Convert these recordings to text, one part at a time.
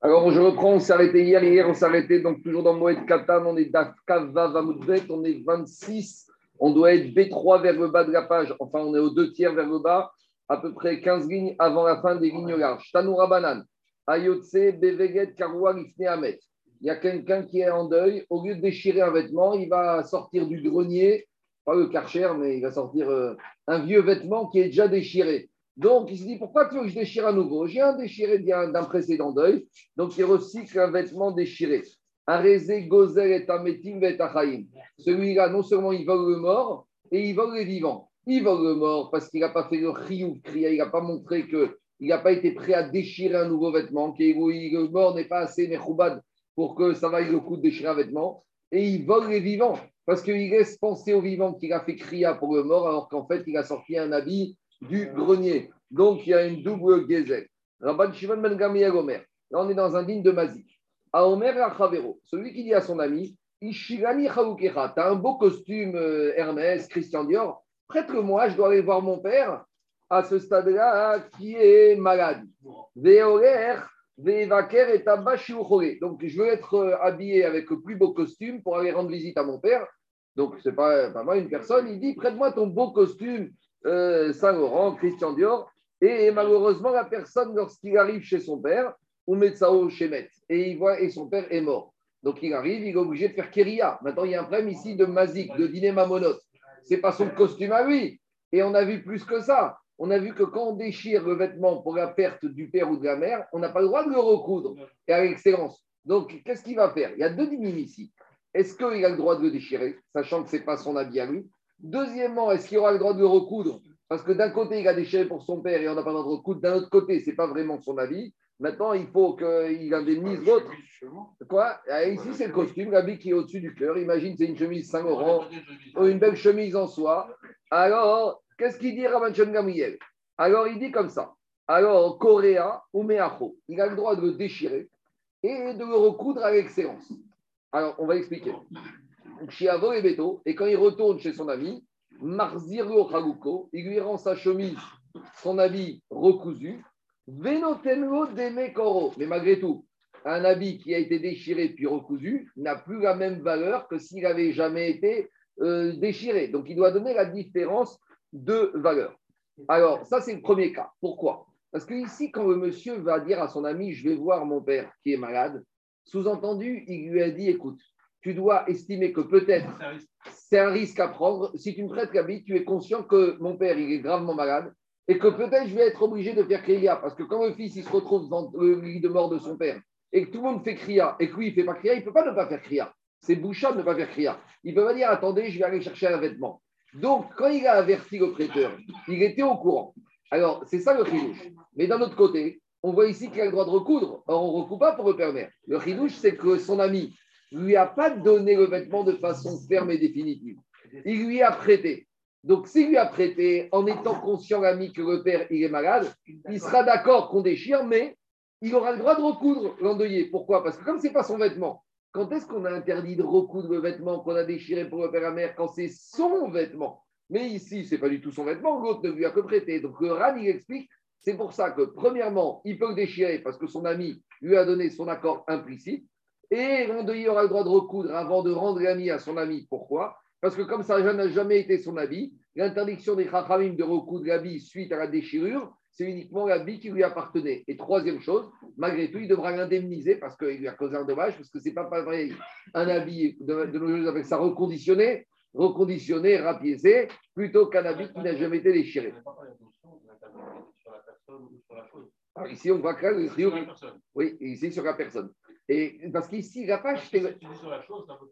Alors, je reprends, on s'est arrêté hier. Hier, on s'est arrêté donc toujours dans Moed Katan. On est d'Afkava Vamoudbet. On est 26. On doit être B3 vers le bas de la page. Enfin, on est aux deux tiers vers le bas, à peu près 15 lignes avant la fin des lignes larges. Tanoura Banan. Ayotse, Beveget, Karwa, Amet. Il y a quelqu'un qui est en deuil. Au lieu de déchirer un vêtement, il va sortir du grenier, pas le karcher, mais il va sortir euh, un vieux vêtement qui est déjà déchiré. Donc, il se dit, pourquoi tu veux que je déchire à nouveau? J'ai un déchiré d'un précédent deuil, donc il recycle un vêtement déchiré. Un rézé gozel et un et Celui-là, non seulement il vole le mort, et il vole les vivants. Il vole le mort parce qu'il n'a pas fait le riouf, il n'a pas montré qu'il n'a pas été prêt à déchirer un nouveau vêtement, que le mort n'est pas assez mechoubad pour que ça vaille le coup de déchirer un vêtement. Et il vole les vivants parce qu'il laisse penser aux vivants qu'il a fait cria pour le mort, alors qu'en fait, il a sorti un habit du grenier. Donc, il y a une double Ben Omer. Là, on est dans un digne de Mazik. A Omer Chavero, celui qui dit à son ami Ishigani Chaukecha, tu as un beau costume euh, Hermès, Christian Dior, prête-le-moi, je dois aller voir mon père à ce stade-là qui est malade. Vevaker et Donc, je veux être euh, habillé avec le plus beau costume pour aller rendre visite à mon père. Donc, ce n'est pas, pas moi une personne. Il dit Prête-moi ton beau costume euh, Saint-Laurent, Christian Dior. Et malheureusement, la personne, lorsqu'il arrive chez son père, ou Metsao Shemet, et il voit, et son père est mort. Donc il arrive, il est obligé de faire Kéria. Maintenant, il y a un problème ici de Mazik, de dîner mamonote. Ce n'est pas son costume à lui. Et on a vu plus que ça. On a vu que quand on déchire le vêtement pour la perte du père ou de la mère, on n'a pas le droit de le recoudre, et à l'excellence. Donc, qu'est-ce qu'il va faire? Il y a deux dynimes ici. Est-ce qu'il a le droit de le déchirer, sachant que ce n'est pas son habit à lui? Deuxièmement, est-ce qu'il aura le droit de le recoudre? Parce que d'un côté, il a déchiré pour son père et on n'a pas le droit de recoudre. D'un autre côté, ce n'est pas vraiment son avis. Maintenant, il faut qu'il indemnise l'autre. Quoi? Ah, Ici, c'est le costume, l'habit qui est au-dessus du cœur. Imagine, c'est une chemise Saint-Laurent ou une belle chemise en soie. Alors, qu'est-ce qu'il dit Rabban Gamriel Alors, il dit comme ça. Alors, Coréa ou Meacho, il a le droit de le déchirer et de le recoudre à l'excellence. Alors, on va expliquer et Beto, et quand il retourne chez son ami, Marziro Chaluko, il lui rend sa chemise, son habit recousu, Venotenlo Demekoro. Mais malgré tout, un habit qui a été déchiré puis recousu n'a plus la même valeur que s'il n'avait jamais été euh, déchiré. Donc il doit donner la différence de valeur. Alors, ça, c'est le premier cas. Pourquoi? Parce que ici, quand le monsieur va dire à son ami, je vais voir mon père qui est malade, sous-entendu, il lui a dit, écoute, tu dois estimer que peut-être c'est un risque à prendre. Si tu me prêtes l'habit, tu es conscient que mon père il est gravement malade et que peut-être je vais être obligé de faire Kriya. Parce que quand le fils il se retrouve dans le lit de mort de son père et que tout le monde fait Kriya et que lui il ne fait pas Kriya, il ne peut pas ne pas faire Kriya. C'est bouchard de ne pas faire Kriya. Il ne peut pas dire attendez, je vais aller chercher un vêtement. Donc quand il a averti le prêteur, il était au courant. Alors c'est ça le chidouche. Mais d'un autre côté, on voit ici qu'il a le droit de recoudre. Or on ne recoupe pas pour le permettre. Le chidouche, c'est que son ami lui a pas donné le vêtement de façon ferme et définitive. Il lui a prêté. Donc, s'il lui a prêté en étant conscient, ami, que le père est malade, il sera d'accord qu'on déchire, mais il aura le droit de recoudre l'endeuillé. Pourquoi? Parce que comme ce n'est pas son vêtement, quand est-ce qu'on a interdit de recoudre le vêtement qu'on a déchiré pour le père mère quand c'est son vêtement? Mais ici, ce n'est pas du tout son vêtement, l'autre ne lui a que prêté. Donc le RAN, il explique, c'est pour ça que, premièrement, il peut le déchirer parce que son ami lui a donné son accord implicite. Et l'endeuillé aura le droit de recoudre avant de rendre l'ami à son ami. Pourquoi? Parce que comme ça n'a jamais été son habit, l'interdiction des chachamim de recoudre l'habit suite à la déchirure, c'est uniquement l'habit qui lui appartenait. Et troisième chose, malgré tout, il devra l'indemniser parce qu'il lui a causé un dommage, parce que ce n'est pas vrai un habit de, de nos jours avec ça reconditionné, reconditionné, rapiécé, plutôt qu'un habit qui n'a jamais été déchiré. Alors ici, on voit que le Oui, ici sur la personne. Et parce qu'ici, il n'a pas acheté.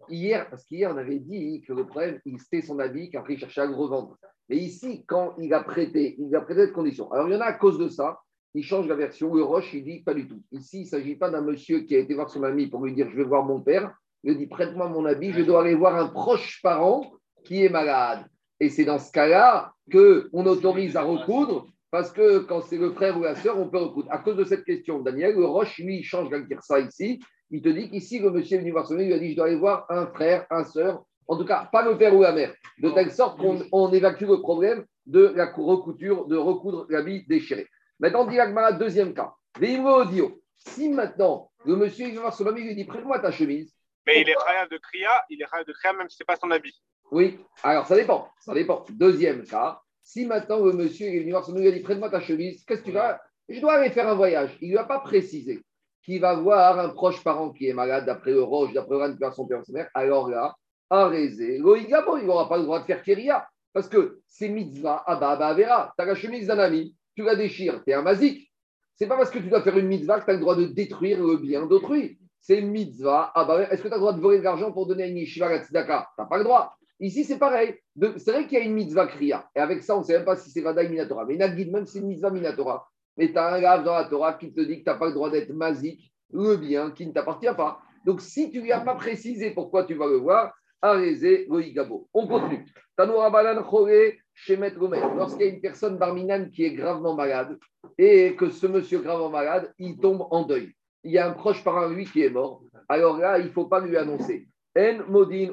Hier, parce qu'hier, on avait dit que le problème, il c'était son habit, qu'après, il cherchait à le revendre. Mais ici, quand il a prêté, il a prêté cette condition. Alors, il y en a à cause de ça, il change la version. Le Roche, il dit pas du tout. Ici, il ne s'agit pas d'un monsieur qui a été voir son ami pour lui dire Je vais voir mon père. Il dit Prête-moi mon habit, je dois aller voir un proche parent qui est malade. Et c'est dans ce cas-là qu'on autorise à recoudre parce que quand c'est le frère ou la sœur, on peut recoudre. À cause de cette question, Daniel, le Roche, lui, il change ça ici. Il te dit qu'ici, le monsieur est venu voir son il lui a dit Je dois aller voir un frère, un sœur, en tout cas, pas le père ou la mère, de telle sorte qu'on évacue le problème de la recouture, de recoudre l'habit déchiré. Maintenant, dit Agmara, deuxième cas. audio. Si maintenant, le monsieur, il va voir son ami, il lui dit Prête-moi ta chemise. Mais il est rien de Kriya, il est rien de Kriya, même si ce n'est pas son habit. Oui, alors ça dépend. Ça dépend. Deuxième cas, si maintenant le monsieur est venu voir son il a dit Prête-moi ta chemise, qu'est-ce que tu vas Je dois aller faire un voyage. Il ne lui a pas précisé qu'il va voir un proche parent qui est malade, d'après le Roche, d'après le qui son père, son mère. Alors là, Arésé, Loïgabo, il n'aura pas le droit de faire Kéria. Parce que c'est mitzvah, Abba, Abba, Avera. Tu as la chemise d'un ami, tu la déchires, tu es un mazik. C'est pas parce que tu dois faire une mitzvah que tu as le droit de détruire le bien d'autrui. C'est mitzvah, Abba, Est-ce que tu as le droit de voler de l'argent pour donner à une yeshiva à Tu n'as pas le droit. Ici, c'est pareil. C'est vrai qu'il y a une mitzvah kriya. Et avec ça, on ne sait même pas si c'est Vadaï Minatora. Mais Nagid, même si c'est une mitzvah Minatora. Mais tu as un grave dans la Torah qui te dit que tu n'as pas le droit d'être mazik, le bien qui ne t'appartient pas. Donc, si tu ne lui as pas précisé pourquoi tu vas le voir, Arézé, Goïgabo. On continue. Lorsqu'il y a une personne barminane qui est gravement malade et que ce monsieur gravement malade, il tombe en deuil. Il y a un proche parent lui qui est mort. Alors là, il ne faut pas lui annoncer. En modin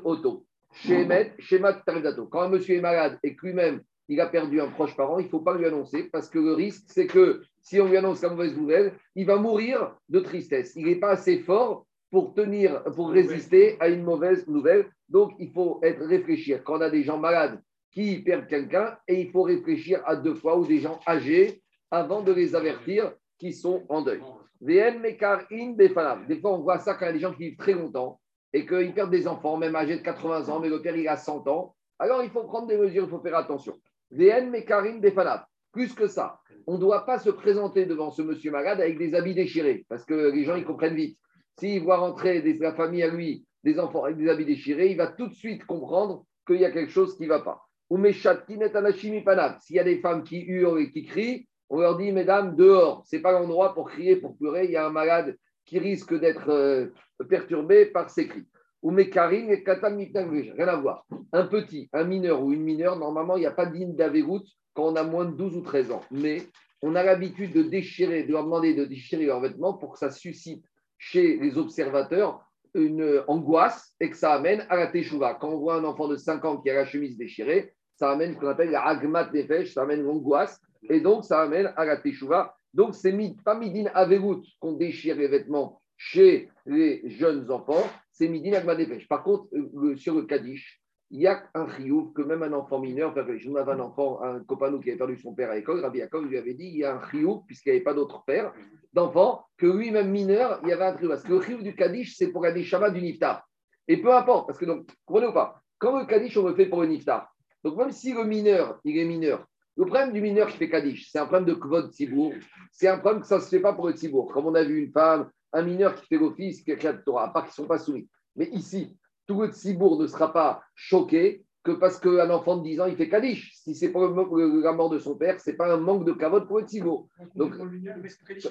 auto. Quand un monsieur est malade et que lui-même il a perdu un proche parent, il ne faut pas lui annoncer parce que le risque, c'est que si on lui annonce la mauvaise nouvelle, il va mourir de tristesse. Il n'est pas assez fort pour tenir, pour résister à une mauvaise nouvelle. Donc, il faut être réfléchir. Quand on a des gens malades qui perdent quelqu'un, et il faut réfléchir à deux fois, ou des gens âgés, avant de les avertir qu'ils sont en deuil. Des fois, on voit ça quand il y a des gens qui vivent très longtemps et qu'ils perdent des enfants, même âgés de 80 ans, mais le père, il a 100 ans. Alors, il faut prendre des mesures, il faut faire attention. VN Mekarim Befanab. Plus que ça, on ne doit pas se présenter devant ce monsieur malade avec des habits déchirés, parce que les gens, ils comprennent vite. S'il voit rentrer des, la famille à lui, des enfants avec des habits déchirés, il va tout de suite comprendre qu'il y a quelque chose qui ne va pas. Ou S'il y a des femmes qui hurlent et qui crient, on leur dit, mesdames, dehors. Ce n'est pas l'endroit pour crier, pour pleurer. Il y a un malade qui risque d'être euh, perturbé par ces cris. Ou et rien à voir. Un petit, un mineur ou une mineure, normalement, il n'y a pas d'île d'avéroute quand on a moins de 12 ou 13 ans. Mais on a l'habitude de déchirer, de leur demander de déchirer leurs vêtements pour que ça suscite chez les observateurs une angoisse et que ça amène à la teshuva. Quand on voit un enfant de 5 ans qui a la chemise déchirée, ça amène ce qu'on appelle la agmat nefesh, ça amène l'angoisse et donc ça amène à la teshuva. Donc c'est pas midin averut qu'on déchire les vêtements chez les jeunes enfants, c'est midin nefesh. Par contre, euh, sur le kaddish, il y a un chiouf que même un enfant mineur, je avais un enfant, un copain qui avait perdu son père à l'école, Rabbi Yaakov lui avait dit il y a un chiouf, puisqu'il n'y avait pas d'autre père, d'enfant, que lui-même mineur, il y avait un chiouf. Parce que le chiouf du Kaddish, c'est pour la neshama du Niftar. Et peu importe, parce que donc, comprenez ou pas, quand le Kaddish, on le fait pour le Niftar. Donc même si le mineur, il est mineur, le problème du mineur qui fait Kaddish, c'est un problème de kvod Tzibour, c'est un problème que ça ne se fait pas pour le Tzibour. Comme on a vu une femme, un mineur qui fait l'office, qui a la Torah, à part qu'ils ne sont pas soumis. Mais ici, tout le Tzibour ne sera pas choqué que parce qu'un enfant de 10 ans, il fait Kaddish. Si c'est pour la mort de son père, ce n'est pas un manque de cavote pour le Tzibour. Donc,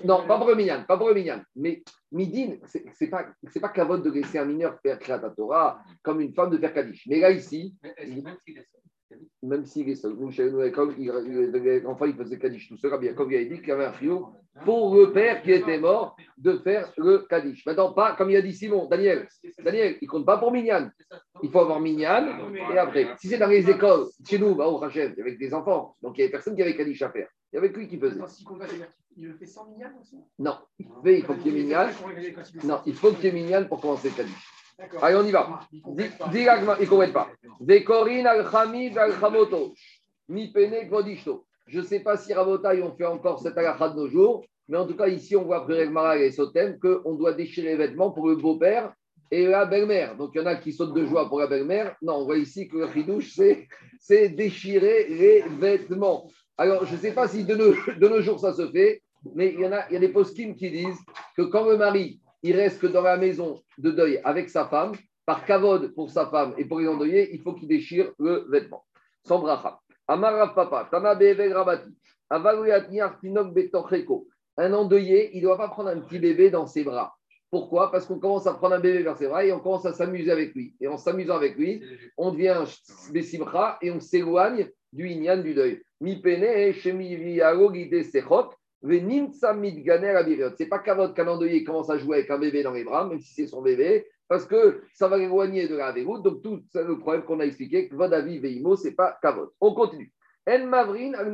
non, pas pour le minyan, pas pour le minyan. Mais Midin, ce n'est pas, pas cavote de laisser un mineur faire Kriyat Torah comme une femme de faire Kaddish. Mais là, ici même s'il est seul. L'enfant, il faisait Kaddish tout seul. Rabbi il a dit qu'il y avait un friot pour le père qui était mort de faire le Kaddish. Maintenant, pas comme il a dit Simon, Daniel. Daniel, il ne compte pas pour Minyan. Il faut avoir Minyan et après. Si c'est dans les écoles, chez nous, bah, au Rachel, avec des enfants, donc il y avait personne qui avait Kaddish à faire. Il y avait lui qui faisait. Il le fait sans Minyan aussi Non, il, fait, il faut qu'il y ait Minyan. Non, il faut qu'il y ait Minyan pour commencer le Kaddish. Allez, on y va. il ne comprennent pas. Je ne sais pas si Rabotai ont fait encore cette halakha de nos jours, mais en tout cas, ici, on voit après Mara et Sotem qu'on doit déchirer les vêtements pour le beau-père et la belle-mère. Donc, il y en a qui sautent de joie pour la belle-mère. Non, on voit ici que le ridouche, c'est déchirer les vêtements. Alors, je ne sais pas si de nos, jours ça se fait, mais il y, en a, il y a des post qui disent que quand le mari il reste que dans la maison de deuil avec sa femme, par kavod pour sa femme et pour les endeuillés, il faut qu'il déchire le vêtement. Sans bracha. Papa, tana rabati, Un endeuillé, il ne doit pas prendre un petit bébé dans ses bras. Pourquoi? Parce qu'on commence à prendre un bébé vers ses bras et on commence à s'amuser avec lui. Et en s'amusant avec lui, on devient Bessimra et on s'éloigne du Inyan du deuil. C'est pas qu'à votre calendrier commence à jouer avec un bébé dans les bras, même si c'est son bébé, parce que ça va l'éloigner de la déroute. Donc, tout le problème qu'on a expliqué, que Vodavi Veimo, c'est pas Kavod. On continue. En Mavrin, al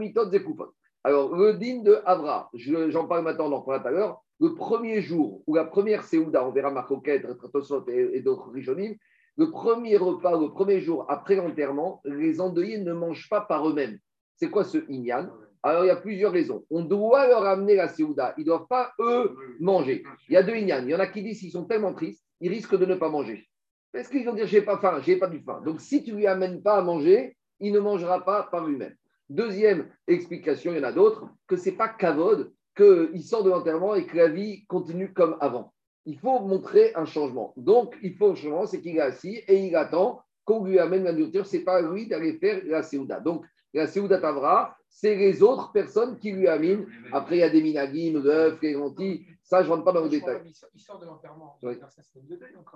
Alors, le din de Avra, je- j'en parle maintenant, on en tout à l'heure. Le premier jour, ou la première Séouda, on verra Marcoquet, Tosot et, et d'autres Rishonim, le premier repas, le premier jour après l'enterrement, les endeuillés ne mangent pas par eux-mêmes. C'est quoi ce Inyan? Alors, il y a plusieurs raisons. On doit leur amener la Séouda. Ils ne doivent pas, eux, manger. Il y a deux Inyan. Il y en a qui disent qu'ils sont tellement tristes, ils risquent de ne pas manger. Parce qu'ils vont dire, j'ai pas faim, j'ai pas du faim. Donc, si tu lui amènes pas à manger, il ne mangera pas par lui-même. Deuxième explication, il y en a d'autres, que c'est pas kavod, qu'il sort de l'enterrement et que la vie continue comme avant. Il faut montrer un changement. Donc, il faut un changement, c'est qu'il est assis et il attend qu'on lui amène la nourriture. C'est pas à lui d'aller faire la Séouda. Donc, la Séouda Tavra, c'est les autres personnes qui lui amènent. Après, il y a des minagim, l'œuf, les lentilles. Ça, je ne rentre pas dans le détail. il sort- de l'enterrement.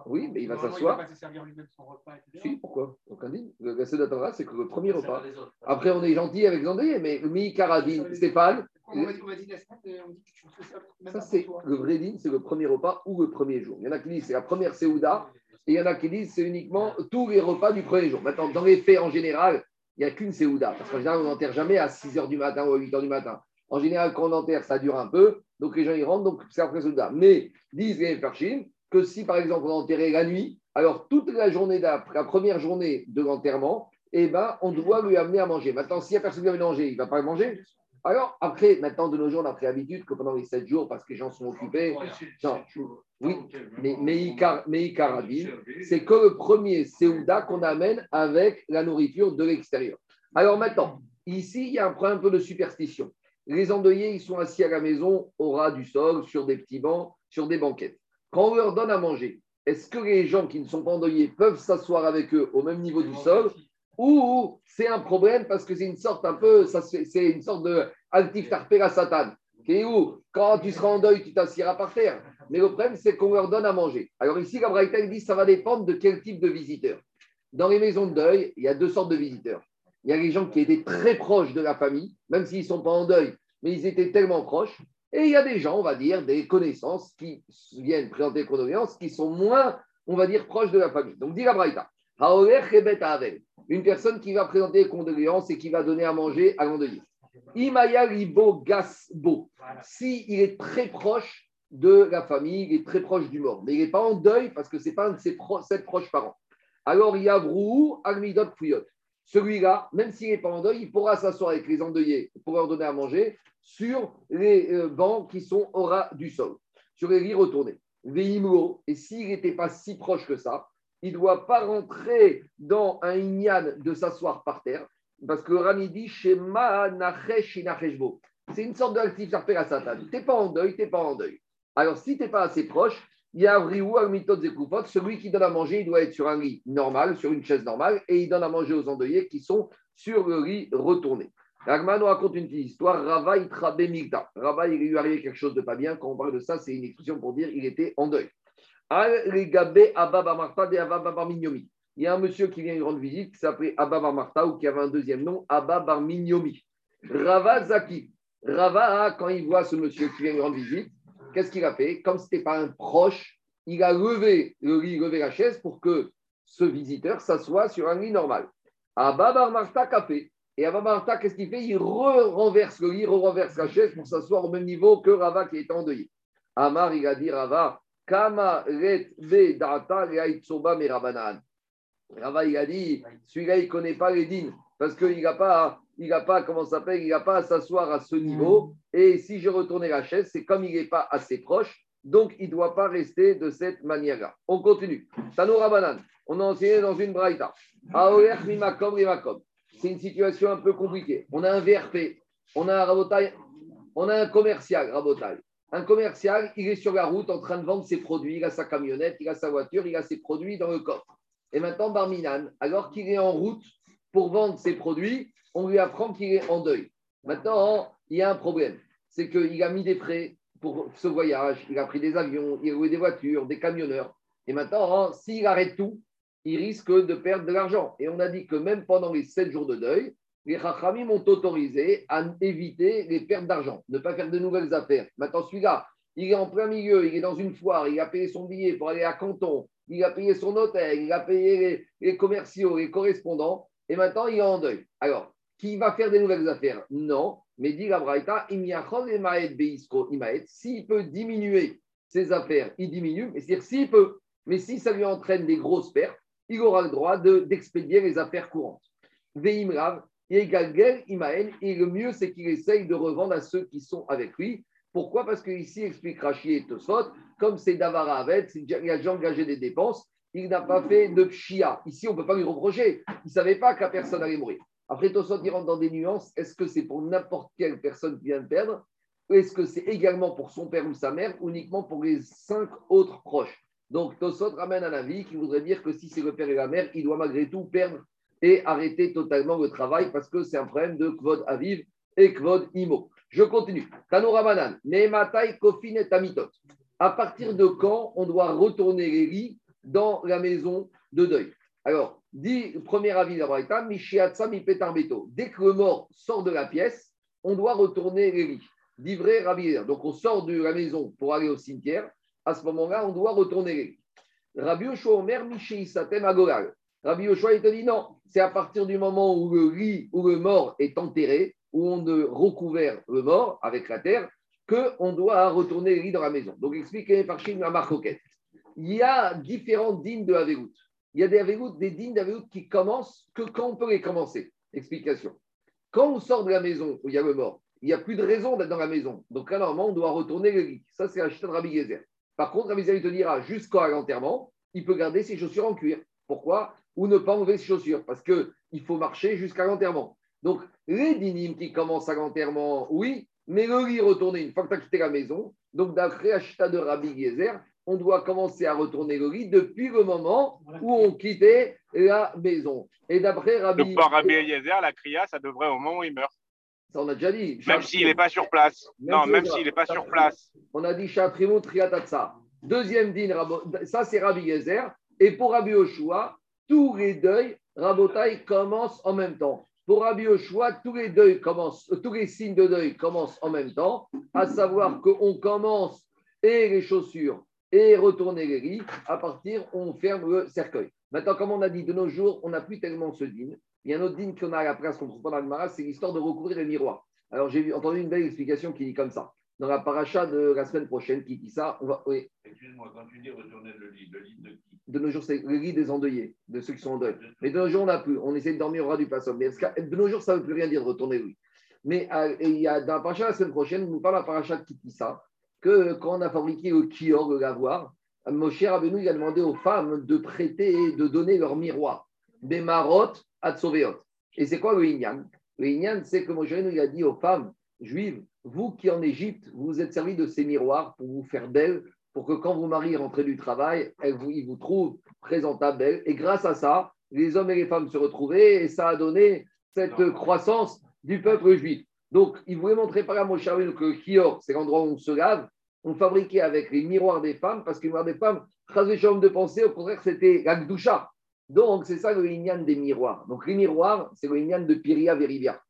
Oui. Mais il va s'asseoir. Il va se servir lui-même son repas, etc. Si, pourquoi? Aucun dit. Le- Tavra, c'est que le premier repas. va. Après, on est gentil avec les endeuillés, mais Mi Karadine, Stéphane, On m'a dit la semaine, euh, on dit que tu fais ça c'est le vrai dîne, c'est le premier repas ou le premier jour. Il y en a qui disent c'est la première Séouda, et il y en a qui disent c'est uniquement tous les repas du premier jour. Maintenant, dans les faits, en général, il n'y a qu'une Séouda, parce qu'en général, on n'enterre jamais à 6 h du matin ou à 8 h du matin. En général, quand on enterre, ça dure un peu, donc les gens y rentrent, donc c'est après Séouda. Mais disent les Perchim que si par exemple on enterrait la nuit, alors toute la journée d'après, la première journée de l'enterrement, eh ben, on doit lui amener à manger. Maintenant, s'il n'y a personne qui va manger, il ne va pas manger. Alors, après, maintenant, de nos jours, on a pris l'habitude que pendant les 7 jours, parce que les gens sont occupés, non, oui, mais, mais Icar- c'est que le premier Séouda qu'on amène avec la nourriture de l'extérieur. Alors maintenant, ici, il y a un problème un peu de superstition. Les endeuillés, ils sont assis à la maison au ras du sol, sur des petits bancs, sur des banquettes. Quand on leur donne à manger, est-ce que les gens qui ne sont pas endeuillés peuvent s'asseoir avec eux au même niveau du sol? Ou c'est un problème parce que c'est une sorte un peu, c'est une sorte de altif tarpera satan, qui est où quand tu seras en deuil, tu t'assieras par terre. Mais le problème, c'est qu'on leur donne à manger. Alors ici, la Braïta dit ça va dépendre de quel type de visiteur. Dans les maisons de deuil, il y a deux sortes de visiteurs. Il y a les gens qui étaient très proches de la famille, même s'ils ne sont pas en deuil, mais ils étaient tellement proches. Et il y a des gens, on va dire, des connaissances qui viennent présenter condoléances, qui sont moins, on va dire, proches de la famille. Donc, dit la Braïta, une personne qui va présenter les condoléances et qui va donner à manger à l'endeuillé. Imaya Libo Gasbo, si il est très proche de la famille, il est très proche du mort, mais il n'est pas en deuil parce que ce n'est pas un de ses pro- sept proches parents. Alors, il y a Brou, Almidot, Fuyot. Celui-là, même s'il n'est pas en deuil, il pourra s'asseoir avec les endeuillés pour leur donner à manger sur les euh, bancs qui sont au ras du sol, sur les lits retournés. Veimlo, et s'il n'était pas si proche que ça, il ne doit pas rentrer dans un ignan de s'asseoir par terre, parce que Rami dit Shema. C'est une sorte d'actif à Satan. Tu n'es pas en deuil, tu n'es pas en deuil. Alors, si tu n'es pas assez proche, il y a Vriou, Almitot, Zekufot. Celui qui donne à manger, il doit être sur un lit normal, sur une chaise normale, et il donne à manger aux endeuillés qui sont sur le lit retourné. Ragman nous raconte une petite histoire. Rava Itrabe Migda. Il lui arrivé quelque chose de pas bien. Quand on parle de ça, c'est une expression pour dire il était en deuil. Il y a un monsieur qui vient lui rendre visite qui s'appelait Abba Bar Martha ou qui avait un deuxième nom, Abba Bar Minyomi. Rava Zaki. Rava, quand il voit ce monsieur qui vient lui rendre visite, qu'est-ce qu'il a fait? Comme ce n'était pas un proche, il a levé le lit, levé la chaise pour que ce visiteur s'assoie sur un lit normal. Abba Bar Martha qu'a fait? Et Abba Bar Martha, qu'est-ce qu'il fait? Il renverse le lit, renverse la chaise pour s'asseoir au même niveau que Rava qui est endeuillé. Amar, il a dit Rava, Kama data merabanan. Rava, il a dit, celui-là, il ne connaît pas les dînes, parce qu'il n'a pas, il n'a pas, comment s'appelle, il n'a pas à s'asseoir à ce niveau. Et si je retournais la chaise, c'est comme il n'est pas assez proche, donc il ne doit pas rester de cette manière-là. On continue. Tano Rabanan, on a enseigné dans une braïta. C'est une situation un peu compliquée. On a un VRP, on a un rabotail, on a un commercial, rabotail. Un commercial, il est sur la route en train de vendre ses produits, il a sa camionnette, il a sa voiture, il a ses produits dans le coffre. Et maintenant, Barminan, alors qu'il est en route pour vendre ses produits, on lui apprend qu'il est en deuil. Maintenant, il y a un problème. C'est qu'il a mis des frais pour ce voyage, il a pris des avions, il a loué des voitures, des camionneurs. Et maintenant, s'il arrête tout, il risque de perdre de l'argent. Et on a dit que même pendant les sept jours de deuil, les Chachamim ont autorisé à éviter les pertes d'argent, ne pas faire de nouvelles affaires. Maintenant, celui-là, il est en plein milieu, il est dans une foire, il a payé son billet pour aller à Canton, il a payé son hôtel, il a payé les, commerciaux, les correspondants, et maintenant il est en deuil. Alors, qui va faire des nouvelles affaires? Non, Mais dit la Braïta, s'il peut diminuer ses affaires, il diminue, mais c'est-à-dire s'il peut. Mais si ça lui entraîne des grosses pertes, il aura le droit de- d'expédier les affaires courantes. Veimrav, et le mieux, c'est qu'il essaye de revendre à ceux qui sont avec lui. Pourquoi? Parce qu'ici, explique Rachi et Tosfot, comme c'est Davara Avet, il a déjà engagé des dépenses, il n'a pas fait de pshia. Ici, on ne peut pas lui reprocher. Il ne savait pas que la personne allait mourir. Après, Tosfot, il rentre dans des nuances. Est-ce que c'est pour n'importe quelle personne qui vient de perdre? Ou est-ce que c'est également pour son père ou sa mère, uniquement pour les cinq autres proches? Donc, Tosfot ramène un avis qui voudrait dire que si c'est le père et la mère, il doit malgré tout perdre et arrêter totalement le travail parce que c'est un problème de Kvod Aviv et Kvod Imo. Je continue. Tanoura Banan, Nehematai Kofin et Tamitot. À partir de quand on doit retourner les lits dans la maison de deuil? Alors, dit premier avis d'Abraïta, Mishiatsa Mipetarbeto. Dès que le mort sort de la pièce, on doit retourner les lits. Dit vrai Rabbi. Donc, on sort de la maison pour aller au cimetière. À ce moment-là, on doit retourner les lits. Rabbi Yoshua Omer, Mishiisatem Agolal. Rabbi Yoshua, il te dit non, c'est à partir du moment où le lit, où le mort est enterré, où on a recouvert le mort avec la terre, qu'on doit retourner le lit dans la maison. Donc, expliquez par Chine la marcoquette. Il y a différentes dînes de Averout. Il y a des Averout, des dînes d'Averout qui commencent que quand on peut les commencer. Explication. Quand on sort de la maison où il y a le mort, il n'y a plus de raison d'être dans la maison. Donc là, normalement, on doit retourner le lit. Ça, c'est la de Rabbi Gezer. Par contre, Rabbi Gezer, il te dira, jusqu'à l'enterrement, il peut garder ses chaussures en cuir. Pourquoi? Ou ne pas enlever ses chaussures. Parce qu'il faut marcher jusqu'à l'enterrement. Donc, les dynimes qui commencent à l'enterrement, oui, mais le lit retourné une fois que tu as quitté la maison. Donc, d'après la chita de Rabbi Gezer, on doit commencer à retourner le lit depuis le moment où on quittait la maison. Et d'après Rabbi. Donc, par Rabbi Eliezer, la Kriya, ça devrait au moment où il meurt. Ça, on a déjà dit. Même s'il n'est pas sur place. Même Non, si- même s'il n'est pas sur place. On a dit Chatrimo Triatatsa. Deuxième din, ça c'est Rabbi Gezer. Et pour Rabbi Yoshua, tous les deuils, Rabotai commencent en même temps. Pour Rabbi Yoshua, tous les deuils commencent, euh, tous les signes de deuil commencent en même temps, à savoir qu'on commence et les chaussures et retourner les lits, à partir, on ferme le cercueil. Maintenant, comme on a dit, de nos jours, on n'a plus tellement ce din. Il y a un autre din qu'on a à la qu'on trouve dans le Gemara, c'est l'histoire de recouvrir les miroirs. Alors, j'ai entendu une belle explication qui dit comme ça. Dans la paracha de la semaine prochaine, qui dit ça, on va, oui, Excuse-moi, quand tu dis retourner le lit, le lit de qui? De nos jours, c'est le lit des endeuillés, de ceux qui sont en deuil. Mais de nos jours, on n'a plus. On essaie de dormir au ras du passage. Mais de nos jours, ça ne veut plus rien dire de retourner le lit. Mais euh, il y a, dans la paracha la semaine prochaine, nous parle la paracha de Kitissa, que quand on a fabriqué le kior, le lavoir, Moshe Rabbeinu, il a demandé aux femmes de prêter et de donner leur miroir, des marottes à. Et c'est quoi le Inyan? Le Inyan, c'est que Moshe Rabbeinu, il a dit aux femmes juives, vous qui en Égypte, vous vous êtes servi de ces miroirs pour vous faire belles, pour que quand vos maris rentrez du travail, elles vous, ils vous trouvent présentable, belle. Et grâce à ça, les hommes et les femmes se retrouvaient et ça a donné cette croissance du peuple juif. Donc, il voulait montrer par là, Moshe que Kior, c'est l'endroit où on se lave, on fabriquait avec les miroirs des femmes, parce que les miroirs des femmes, homme de pensée, au contraire, c'était la Gdusha. Donc, c'est ça le Inyan des miroirs. Donc, les miroirs, c'est le Inyan de Piria Verivia.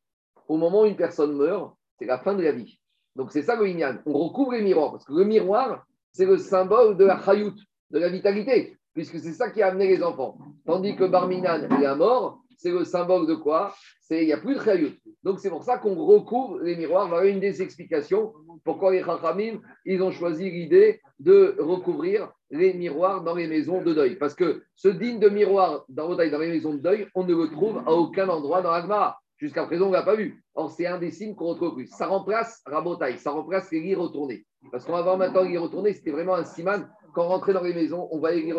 Au moment où une personne meurt, c'est la fin de la vie. Donc, c'est ça le Inyan. On recouvre les miroirs, parce que le miroir, c'est le symbole de la Chayout, de la vitalité, puisque c'est ça qui a amené les enfants. Tandis que Barminan est la mort, c'est le symbole de quoi? C'est Il n'y a plus de Chayout. Donc, c'est pour ça qu'on recouvre les miroirs. Voilà une des explications pourquoi les Chachamim, ils ont choisi l'idée de recouvrir les miroirs dans les maisons de deuil. Parce que ce digne de miroir dans, dans les maisons de deuil, on ne le trouve à aucun endroit dans l'Agmara. Jusqu'à présent, on ne l'a pas vu. Or, c'est un des signes qu'on retrouve. Ça remplace Rabotaï, ça remplace les lits retournés. Parce qu'on va voir maintenant les lits retournés, c'était vraiment un siman. Quand on rentrait dans les maisons, on voyait les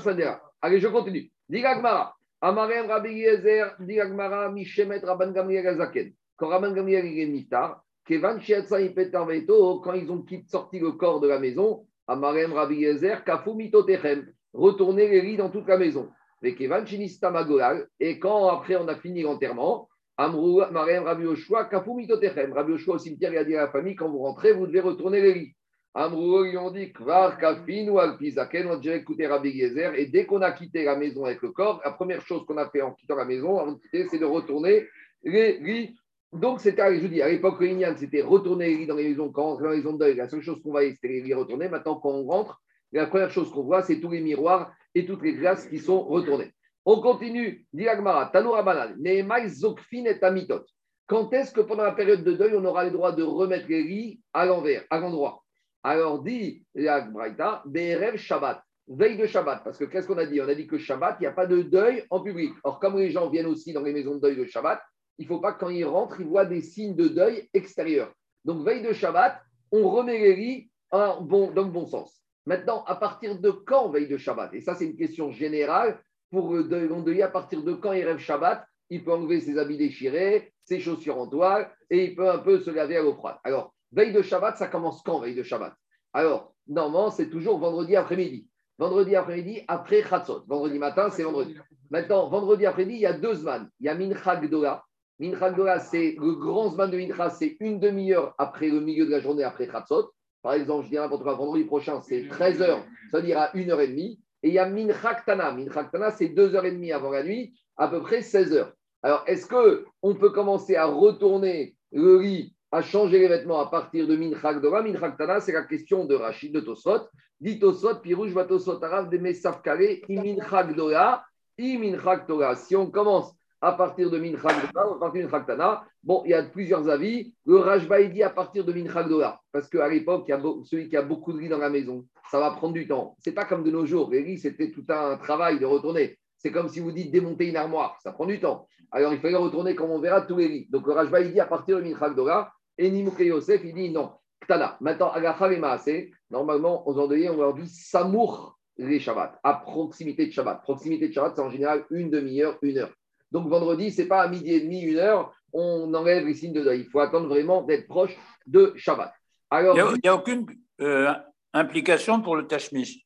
ça dira. Allez, je continue. Digagmara. Amarem Rabbi Yezer, Digagmara, Mishemet Rabban Gamliel Azaken. Quand Rabban Gamliel est niftar, Kevan Shiatsa Ipetar Veto, quand ils ont sorti le corps de la maison, Amarem Rabbi Yezer, Kafu Mitotechem, retourner les lits dans toute la maison. Et quand après on a fini l'enterrement, Amrou Amarem Rabbi Yoshua, Kafu Mitotechem. Rabbi Yoshua au cimetière, il a dit à la famille, quand vous rentrez, vous devez retourner les lits. Amrou, ils ont dit, Kvar, Kafin ou Alpizaken, on a déjà écouté Rabbi Yezer, et dès qu'on a quitté la maison avec le corps, la première chose qu'on a fait en quittant la maison, c'est de retourner les lits. Donc, c'était, je vous dis, à l'époque, le Inyan, c'était retourner les lits dans les maisons, quand on rentre dans les maisons de deuil, la seule chose qu'on voyait, c'était les lits retournés. Maintenant, quand on rentre, la première chose qu'on voit, c'est tous les miroirs et toutes les glaces qui sont retournées. On continue, dit Agmara, Tanoura Banal, Nehemai Zokfin et Amitot. quand est-ce que pendant la période de deuil, on aura le droit de remettre les lits à l'envers, à l'endroit? Alors dit la Braïta, BRF Shabbat, veille de Shabbat. Parce que qu'est-ce qu'on a dit? On a dit que Shabbat, il n'y a pas de deuil en public. Or, comme les gens viennent aussi dans les maisons de deuil de Shabbat, il ne faut pas que quand ils rentrent, ils voient des signes de deuil extérieurs. Donc, veille de Shabbat, on remet les bon, dans le bon sens. Maintenant, à partir de quand veille de Shabbat? Et ça, c'est une question générale pour le deuil, le deuil, à partir de quand il rêve Shabbat il peut enlever ses habits déchirés, ses chaussures en toile, et il peut un peu se laver à l'eau froide. Alors, veille de Shabbat, ça commence quand, veille de Shabbat? Alors, normalement, c'est toujours vendredi après-midi. Vendredi après-midi, après Chatzot. Vendredi matin, c'est vendredi. Maintenant, vendredi après-midi, il y a deux zman. Il y a Mincha Gdola. Mincha Gdola, c'est le grand zman de Mincha, c'est une demi-heure après le milieu de la journée, après Chatzot. Par exemple, je dis n'importe quoi, vendredi prochain, c'est 13 heures, ça veut dire à 1h30. Et il y a Mincha Ktana. Mincha Ktana, c'est 2h30 avant la nuit, à peu près 16 heures. Alors, est-ce qu'on peut commencer à retourner le riz, à changer les vêtements à partir de Minchak Dora? Minchak Tana, c'est la question de Rachid de Tosot. Dit Tosot, Pirouj va Tosot Arav de Mesaf Kare, Iminchak Dora, Iminchak Torah. Si on commence à partir de Minchak Dora, à partir de Minchak Tana, bon, il y a plusieurs avis. Le Rajba, dit à partir de Minchak Dora, parce qu'à l'époque, il y a celui qui a beaucoup de riz dans la maison, ça va prendre du temps. C'est pas comme de nos jours. Les riz, c'était tout un travail de retourner. C'est comme si vous dites démonter une armoire, ça prend du temps. Alors il fallait retourner comme on verra tous les lits. Donc le Rajba, il dit à partir de Minchak Dora, et Nimouke Yosef, il dit non. Ktana. Maintenant, Agacha et Maase, normalement, aux endeuillés, on leur dit Samour les Shabbat, à proximité de Shabbat. Proximité de Shabbat, c'est en général une demi-heure, une heure. Donc vendredi, ce n'est pas à midi et demi, une heure, on enlève les signes de deuil. Il faut attendre vraiment d'être proche de Shabbat. Alors, il n'y a, aucune euh, implication pour le Tashmish.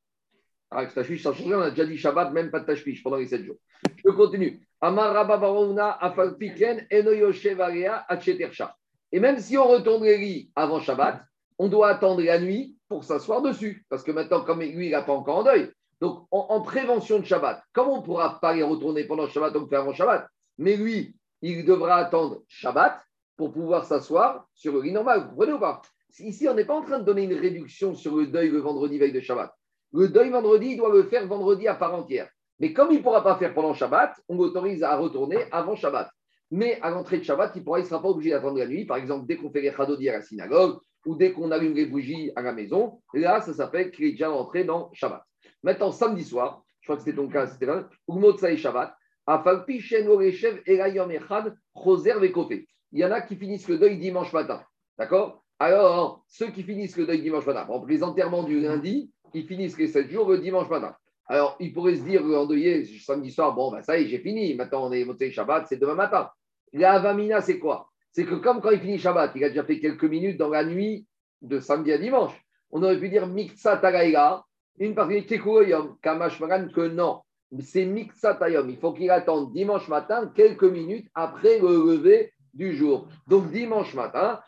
Avec ah, Tashmish, ça change on a déjà dit Shabbat, même pas de Tashmish pendant les sept jours. Je continue. Et même si on retourne les lits avant Shabbat, on doit attendre la nuit pour s'asseoir dessus. Parce que maintenant, comme lui, il n'a pas encore en deuil. Donc, en, prévention de Shabbat, comme on ne pourra pas y retourner pendant Shabbat, on fait avant Shabbat? Mais lui, il devra attendre Shabbat pour pouvoir s'asseoir sur le lit normal. Vous comprenez ou pas? Ici, on n'est pas en train de donner une réduction sur le deuil le vendredi veille de Shabbat. Le deuil vendredi, il doit le faire vendredi à part entière. Mais comme il ne pourra pas faire pendant Shabbat, on l'autorise à retourner avant Shabbat. Mais à l'entrée de Shabbat, il ne sera pas obligé d'attendre la nuit. Par exemple, dès qu'on fait les chadodi à la synagogue ou dès qu'on allume les bougies à la maison, là, ça s'appelle qu'il est déjà rentré dans Shabbat. Maintenant, samedi soir, je crois que c'était ton cas, c'était là, et Shabbat, il y en a qui finissent le deuil dimanche matin. D'accord? Alors, ceux qui finissent le deuil dimanche matin, les enterrements du lundi, ils finissent les 7 jours le dimanche matin. Alors, il pourrait se dire, endeuillé, samedi soir, bon, ben, ça y est, j'ai fini. Maintenant, on est monté Shabbat, c'est demain matin. La Avamina, c'est quoi? C'est que comme quand il finit Shabbat, il a déjà fait quelques minutes dans la nuit de samedi à dimanche. On aurait pu dire Miksa Tagaïga, une partie Kamash que non. C'est Miksa Tayom. Il faut qu'il attende dimanche matin, quelques minutes après le lever du jour. Donc, dimanche matin,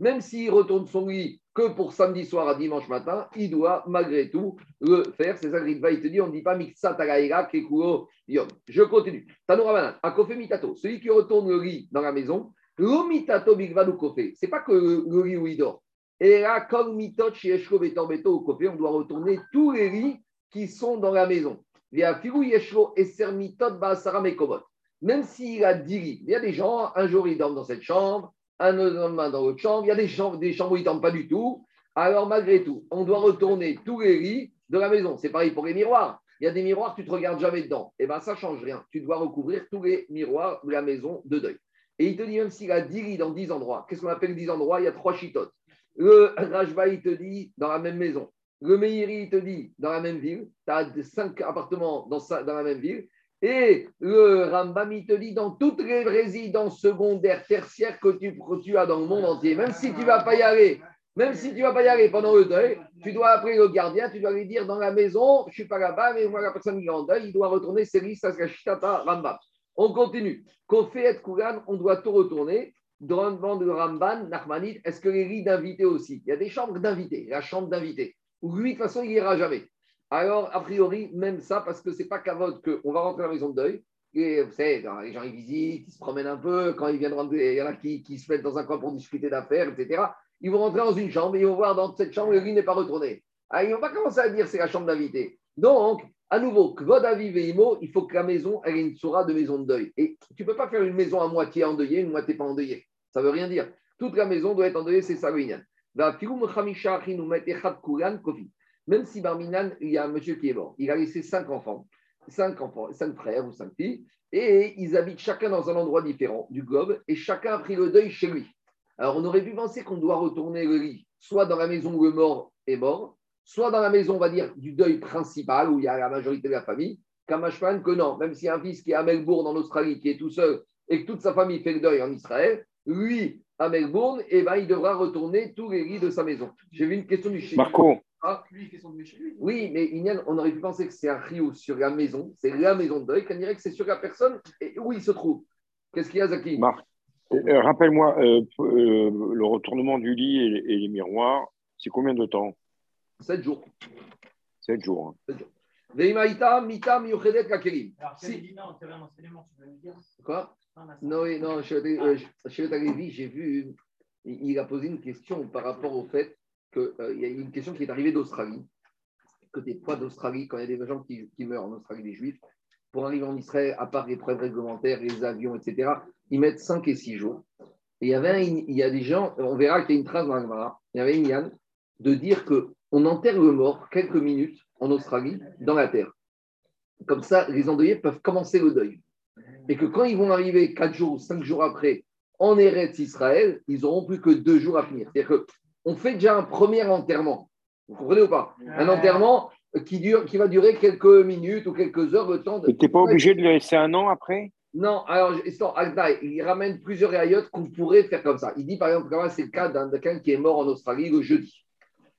même s'il retourne son lit que pour samedi soir à dimanche matin, il doit malgré tout le faire. C'est ça que il te dit, on ne dit pas Kekuo Yom. Je continue. Tanourabanan, Akofe Mitato, celui qui retourne le lit dans la maison, Mitato Bigvadu Kofe, c'est pas que le lit où il dort. Et là, comme Mitot Yeshko Betor Beto Kofe, on doit retourner tous les lits qui sont dans la maison. Via Figu Yeshko Eser Mitot Baasara Mekovot même s'il a 10 lits. Il y a des gens, un jour ils dorment dans cette chambre, un lendemain dans l'autre chambre, il y a des chambres, des chambres où ils ne dorment pas du tout. Alors malgré tout, on doit retourner tous les lits de la maison. C'est pareil pour les miroirs. Il y a des miroirs, tu ne te regardes jamais dedans. Eh bien, ça ne change rien. Tu dois recouvrir tous les miroirs de la maison de deuil. Et il te dit, même s'il a 10 lits dans 10 endroits, qu'est-ce qu'on appelle 10 endroits? Il y a trois chitotes. Le Rajba, il te dit, dans la même maison. Le Meiri, il te dit, dans la même ville. Tu as 5 appartements dans, la même ville. Et le Rambam, il te dit dans toutes les résidences secondaires, tertiaires que tu, as dans le monde entier, même si tu ne vas pas y aller, même si tu vas pas y aller pendant le deuil, tu dois appeler le gardien, tu dois lui dire dans la maison, je ne suis pas là-bas, mais moi, la personne qui est en deuil, il doit retourner ses listes à Rambam. On continue. Kofi et Kougan, on doit tout retourner. Dans le de Ramban, Nachmanit, est-ce que les lits d'invités aussi? Il y a des chambres d'invités, la chambre d'invités. Lui, de toute façon, il n'ira jamais. Alors, a priori, même ça, parce que c'est pas qu'à que qu'on va rentrer dans la maison de deuil. Et vous savez, les gens ils visitent, ils se promènent un peu. Quand ils viennent rentrer, il y en a qui, se mettent dans un coin pour discuter d'affaires, etc. Ils vont rentrer dans une chambre et ils vont voir dans cette chambre, le lit n'est pas retourné. Alors, ah, ils ne vont pas commencer à dire c'est la chambre d'invité. Donc, À nouveau, Kvod Aviv et Imo, il faut que la maison elle ait une soura de maison de deuil. Et tu ne peux pas faire une maison à moitié endeuillée, une moitié pas endeuillée. Ça ne veut rien dire. Toute la maison doit être endeuillée, c'est ça. Même si Barminan, il y a un monsieur qui est mort, il a laissé cinq enfants, cinq enfants, cinq frères ou cinq filles, et ils habitent chacun dans un endroit différent du globe, et chacun a pris le deuil chez lui. Alors on aurait pu penser qu'on doit retourner le lit, soit dans la maison où le mort est mort, soit dans la maison, on va dire, du deuil principal, où il y a la majorité de la famille, Kamashpan, que non, même s'il y a un fils qui est à Melbourne, en Australie, qui est tout seul, et que toute sa famille fait le deuil en Israël, lui, à Melbourne, eh ben, il devra retourner tous les lits de sa maison. J'ai vu une question du chien. Marco, Ah, chez oui, mais Inyan, on aurait pu penser que c'est un rio sur la maison, c'est la maison de deuil, qu'on dirait que c'est sur la personne et où il se trouve? Qu'est-ce qu'il y a, Zaki? Marc, euh, rappelle-moi, euh, euh, le retournement du lit et, et les miroirs, c'est combien de temps? 7 jours. 7 jours. hein. Veimaïta, mita, miyuchedet, kakerim. Alors, Si. non, un enseignement, tu veux me dire? Quoi? Non, Non, oui, non, chez euh, Lévi, j'ai vu, il il a posé une question par rapport au fait qu'il y a une question qui est arrivée d'Australie, que des fois d'Australie, quand il y a des gens qui, qui meurent en Australie, des juifs, pour arriver en Israël, à part les preuves réglementaires, les avions, etc., ils mettent 5 et 6 jours. Et il y, avait un- il y a des gens, on verra qu'il y a une trace dans la il y avait une Yann, de dire qu'on enterre le mort quelques minutes en Australie dans la terre. Comme ça, les endeuillés peuvent commencer le deuil et que quand ils vont arriver 4 jours ou 5 jours après en Eretz Israël, ils n'auront plus que 2 jours à finir. C'est-à-dire qu'on fait déjà un premier enterrement. Vous comprenez ou pas? Un enterrement qui, dure, qui va durer quelques minutes ou quelques heures, le temps de. Pas obligé de le laisser un an après? Non, alors, il ramène plusieurs rayottes qu'on pourrait faire comme ça. Il dit par exemple, c'est le cas d'un quelqu'un qui est mort en Australie le jeudi.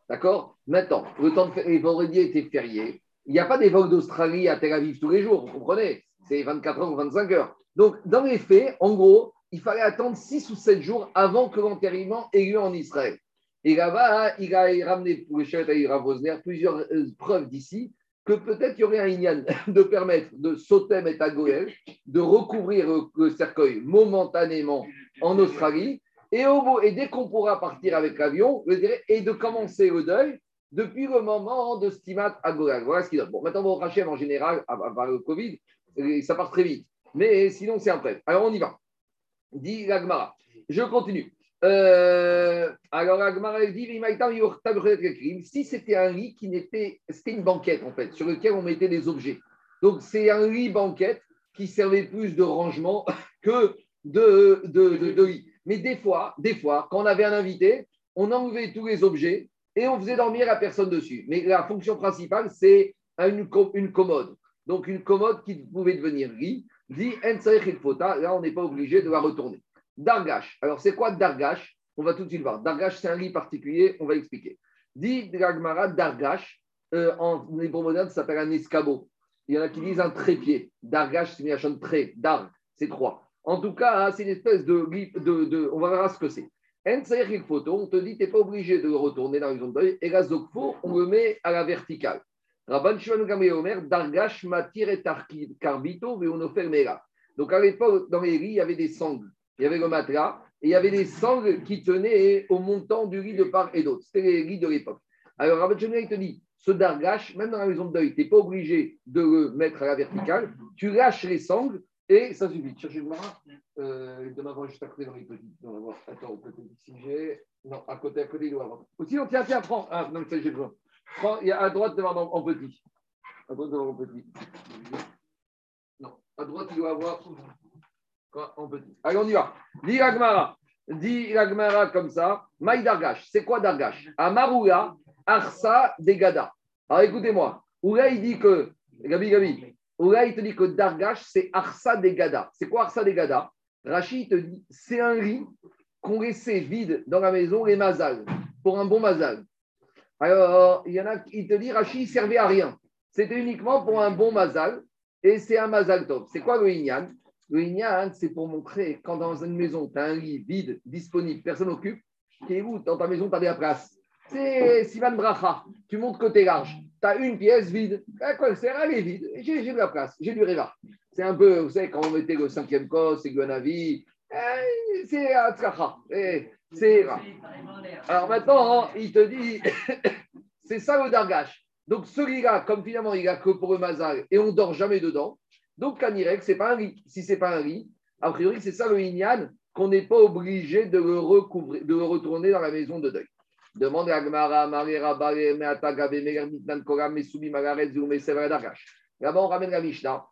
D'accord? Maintenant, le temps de faire, les vendredis étaient fériés. Il n'y a pas des vols d'Australie à Tel Aviv tous les jours, vous comprenez? C'est 24 heures ou 25 heures. Donc, dans les faits, en gros, il fallait attendre 6 ou 7 jours avant que l'enterrement ait lieu en Israël. Et là-bas, il a ramené pour le plusieurs euh, preuves d'ici que peut-être il y aurait un Inyan de permettre de sauter et à Goël, de recouvrir le, cercueil momentanément en Australie, et, dès qu'on pourra partir avec l'avion, je dirais, et de commencer le deuil depuis le moment de Stimat à. Voilà ce qu'il donne. Bon, maintenant, au Rachem, en général, à, le Covid, euh, ça part très vite. Mais sinon, c'est un prêt. Alors, on y va. Dit l'Agmara. Je continue. Euh, alors, Agmara elle dit si c'était un lit qui n'était. C'était une banquette, en fait, sur lequel on mettait des objets. Donc, c'est un lit banquette qui servait plus de rangement que de, de, de- de lit. Mais des fois, des fois, quand on avait un invité, on enlevait tous les objets et on faisait dormir la personne dessus. Mais la fonction principale, c'est une, une commode. Donc, une commode qui pouvait devenir lit. Dit Fota, là, on n'est pas obligé de la retourner. Dargash. Alors, c'est quoi Dargash? On va tout de suite voir. Dargash, c'est un lit particulier, on va expliquer. Dit Dragmara, Dargash, euh, en hébreu moderne, ça s'appelle un escabeau. Il y en a qui disent un trépied. Dargash, c'est une chaîne très. Dar, c'est trois. En tout cas, hein, c'est une espèce de, de, de- On va voir ce que c'est. En Tsaïch Il Photo, on te dit, tu n'es pas obligé de le retourner dans de deuil. Et la Zokfo, on le met à la verticale. Rabban Shimon Omer, Dargash matir et mera. Donc à l'époque, dans les lits, il y avait des sangles. Il y avait le matelas et il y avait des sangles qui tenaient au montant du lit de part et d'autre. C'était les lits de l'époque. Alors Rabban Shimon il te dit, ce Dargash, même dans la maison de deuil, tu n'es pas obligé de le mettre à la verticale. Tu lâches les sangles et ça suffit. Cherchez le marin. Euh, il doit en avoir juste à côté dans les petits. Attends, peut-être si j'ai. Non, à côté, à côté, il doit avoir. Ou sinon, tiens, tiens, prends. Ah, non, ça, j'ai besoin. Il y a à droite devant en, petit. À droite devant en petit. Non, à droite, il doit avoir en petit. Allez, on y va. Dis Agmara. Dis Agmara comme ça. Maï Dargash. C'est quoi Dargash Amaroula, Arsa, Degada. Alors écoutez-moi. Oula, il dit que. Gabi, Gabi. Oula, il te dit que Dargash, c'est Arsa, Degada. C'est quoi Arsa, Degada? Rachid te dit c'est un lit qu'on laissait vide dans la maison, les mazal, pour un bon mazal. Alors, il y en a qui te dit Rachid ne servait à rien. C'était uniquement pour un bon mazal et c'est un mazal top. C'est quoi le Inyan? Le Inyan, c'est pour montrer quand dans une maison, tu as un lit vide, disponible, personne n'occupe, qui est où? Dans ta maison, tu as de la place. C'est Sivan Bracha. Tu montres que tu es large. Tu as une pièce vide. À quoi elle sert Elle est vide. J'ai de la place. J'ai du réva. C'est un peu, vous savez, quand on mettait le cinquième cos, c'est Guanavi. euh, C'est Atzkacha. C'est rare. Alors maintenant, hein, il te dit, c'est ça le dargash. Donc celui-là, comme finalement il a que pour le mazal et on dort jamais dedans, donc Kanirek, ce n'est pas un lit. Si ce n'est pas un lit, a priori, c'est ça le Inyan, qu'on n'est pas obligé de le, recouvrir, de le retourner dans la maison de deuil. Demande à Gmara, Marera, Bare, Meata, Gabe, Meger, Mitnan, Koram, Mesubi, Magaret, Zoumé, Sevra, Dakash. Là-bas, on ramène la Mishnah.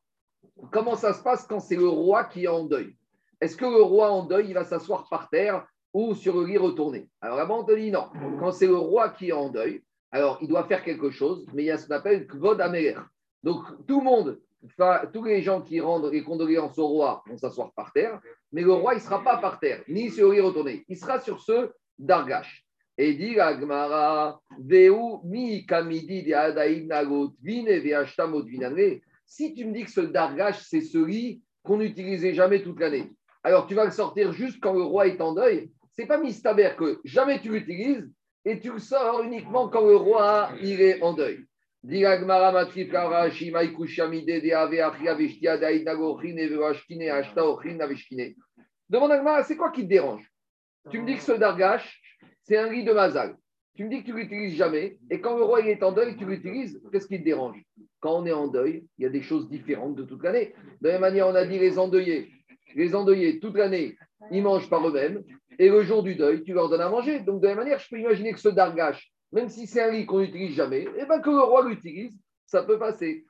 Comment ça se passe quand c'est le roi qui est en deuil? Est-ce que le roi en deuil, il va s'asseoir par terre ou sur le lit retourné Alors là-bas, on te dit non. Quand c'est le roi qui est en deuil, alors il doit faire quelque chose, mais il y a ce qu'on appelle Kvod Amer. Donc tout le monde, tous les gens qui rendent les condoléances au roi vont s'asseoir par terre, mais le roi, il ne sera pas par terre, ni sur le lit retourné. Il sera sur ce Dargash. Et dit la Gemara, Veu mi kamidi de adaïd nagot vine veashtamot. Si tu me dis que ce Dargash, c'est ce lit qu'on n'utilisait jamais toute l'année, alors tu vas le sortir juste quand le roi est en deuil, c'est pas mistaber que jamais tu l'utilises et tu le sors uniquement quand le roi il est en deuil. Demande à Gmara, c'est quoi qui te dérange? Tu me dis que ce Dargash, c'est un lit de mazal. Tu me dis que tu l'utilises jamais, et quand le roi il est en deuil, tu l'utilises, qu'est-ce qui te dérange? Quand on est en deuil, il y a des choses différentes de toute l'année. De la même manière, on a dit les endeuillés. Les endeuillés, toute l'année, ils mangent par eux-mêmes, et le jour du deuil, tu leur donnes à manger. Donc, de la même manière, je peux imaginer que ce dargash, même si c'est un lit qu'on n'utilise jamais, et ben que le roi l'utilise, ça peut passer.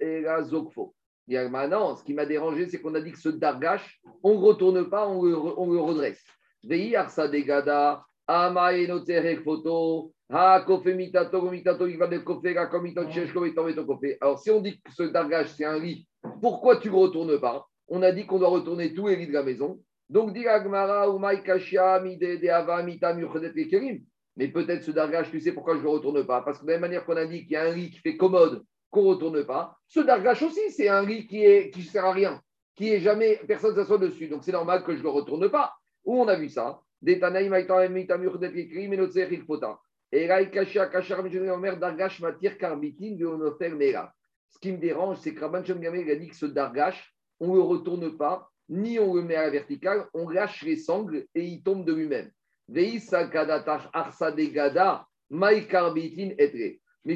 Ela, Zokfo. Diragma, non, ce qui m'a dérangé, c'est qu'on a dit que ce dargash, on ne retourne pas, on le, on le redresse. Vei, Arsa, Degada, Ama, Enotere, Kfoto, Ha, Kofe, Mitato, Mitato, Iva, de Kofe, La, Komito, Chesh, Komito, Meto, Kofe. Alors, si on dit que ce dargash, c'est un lit, pourquoi tu ne retournes pas? On a dit qu'on doit retourner les lits de la maison. Donc, dit Agmara. Mais peut-être ce dargash, tu sais pourquoi je ne retourne pas? Parce que de la même manière qu'on a dit qu'il y a un lit qui fait commode, qu'on ne retourne pas, ce dargash aussi, c'est un lit qui ne qui sert à rien, qui est jamais, personne ne s'assoit dessus. Donc, c'est normal que je ne le retourne pas. Où on a vu ça? Et Dargash, Matir, Karbitin. Ce qui me dérange, c'est que Rabban Gamel a dit que ce dargash, on ne le retourne pas, ni on le met à la verticale, on lâche les sangles et il tombe de lui-même. Mais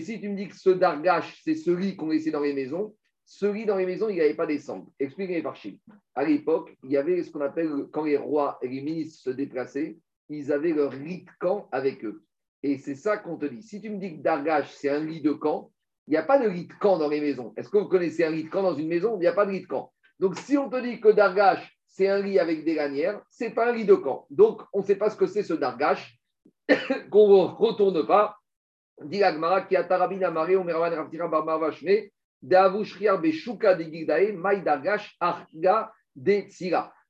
si tu me dis que ce dargash, c'est celui qu'on laissait dans les maisons, celui dans les maisons, il n'y avait pas des sangles. Expliquez par Chine. À l'époque, il y avait ce qu'on appelle, quand les rois et les ministres se déplaçaient, ils avaient leur lit de camp avec eux. Et c'est ça qu'on te dit. Si tu me dis que dargash, c'est un lit de camp, il n'y a pas de lit de camp dans les maisons. Est-ce que vous connaissez un lit de camp dans une maison? Il n'y a pas de lit de camp. Donc, si on te dit que Dargash, c'est un lit avec des lanières, ce n'est pas un lit de camp. Donc, on ne sait pas ce que c'est ce Dargash, qu'on ne retourne pas. Dit qui a d'avushriar de gigdae, maï Dargash, arga de.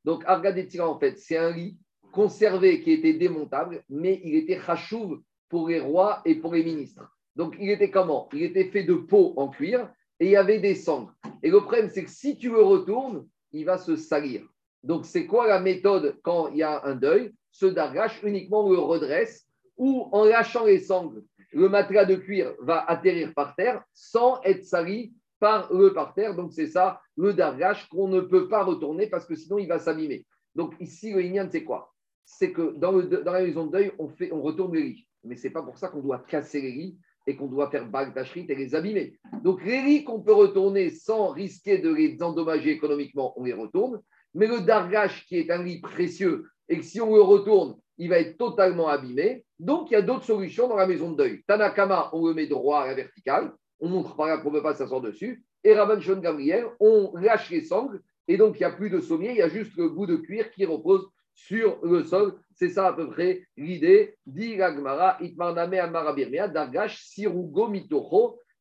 Donc, arga de tira, en fait, c'est un lit conservé qui était démontable, mais il était chachouv pour les rois et pour les ministres. Donc, il était comment? Il était fait de peau en cuir et il y avait des cendres. Et le problème, c'est que si tu le retournes, il va se salir. Donc, c'est quoi la méthode quand il y a un deuil? Ce dargash, uniquement on le redresse ou en lâchant les sangles, le matelas de cuir va atterrir par terre sans être sali par le par terre. Donc, c'est ça le dargash qu'on ne peut pas retourner parce que sinon il va s'abîmer. Donc, ici, le Inyan, c'est quoi? C'est que dans, la maison de deuil, on, fait, on retourne les lits. Mais ce n'est pas pour ça qu'on doit casser les lits et qu'on doit faire bague et les abîmer. Donc, les qu'on peut retourner sans risquer de les endommager économiquement, on les retourne. Mais le dargash, qui est un lit précieux, et que si on le retourne, il va être totalement abîmé. Donc, il y a d'autres solutions dans la maison de deuil. Tanakama, on le met droit à la verticale. On montre par là qu'on ne peut pas s'asseoir dessus. Et Shon Gabriel, on lâche les sangles. Et donc, il n'y a plus de sommier, il y a juste le bout de cuir qui repose sur le sol. C'est ça à peu près l'idée. Dit Gagmara, Itmarname Amarabirmea, Dargash, Sirugo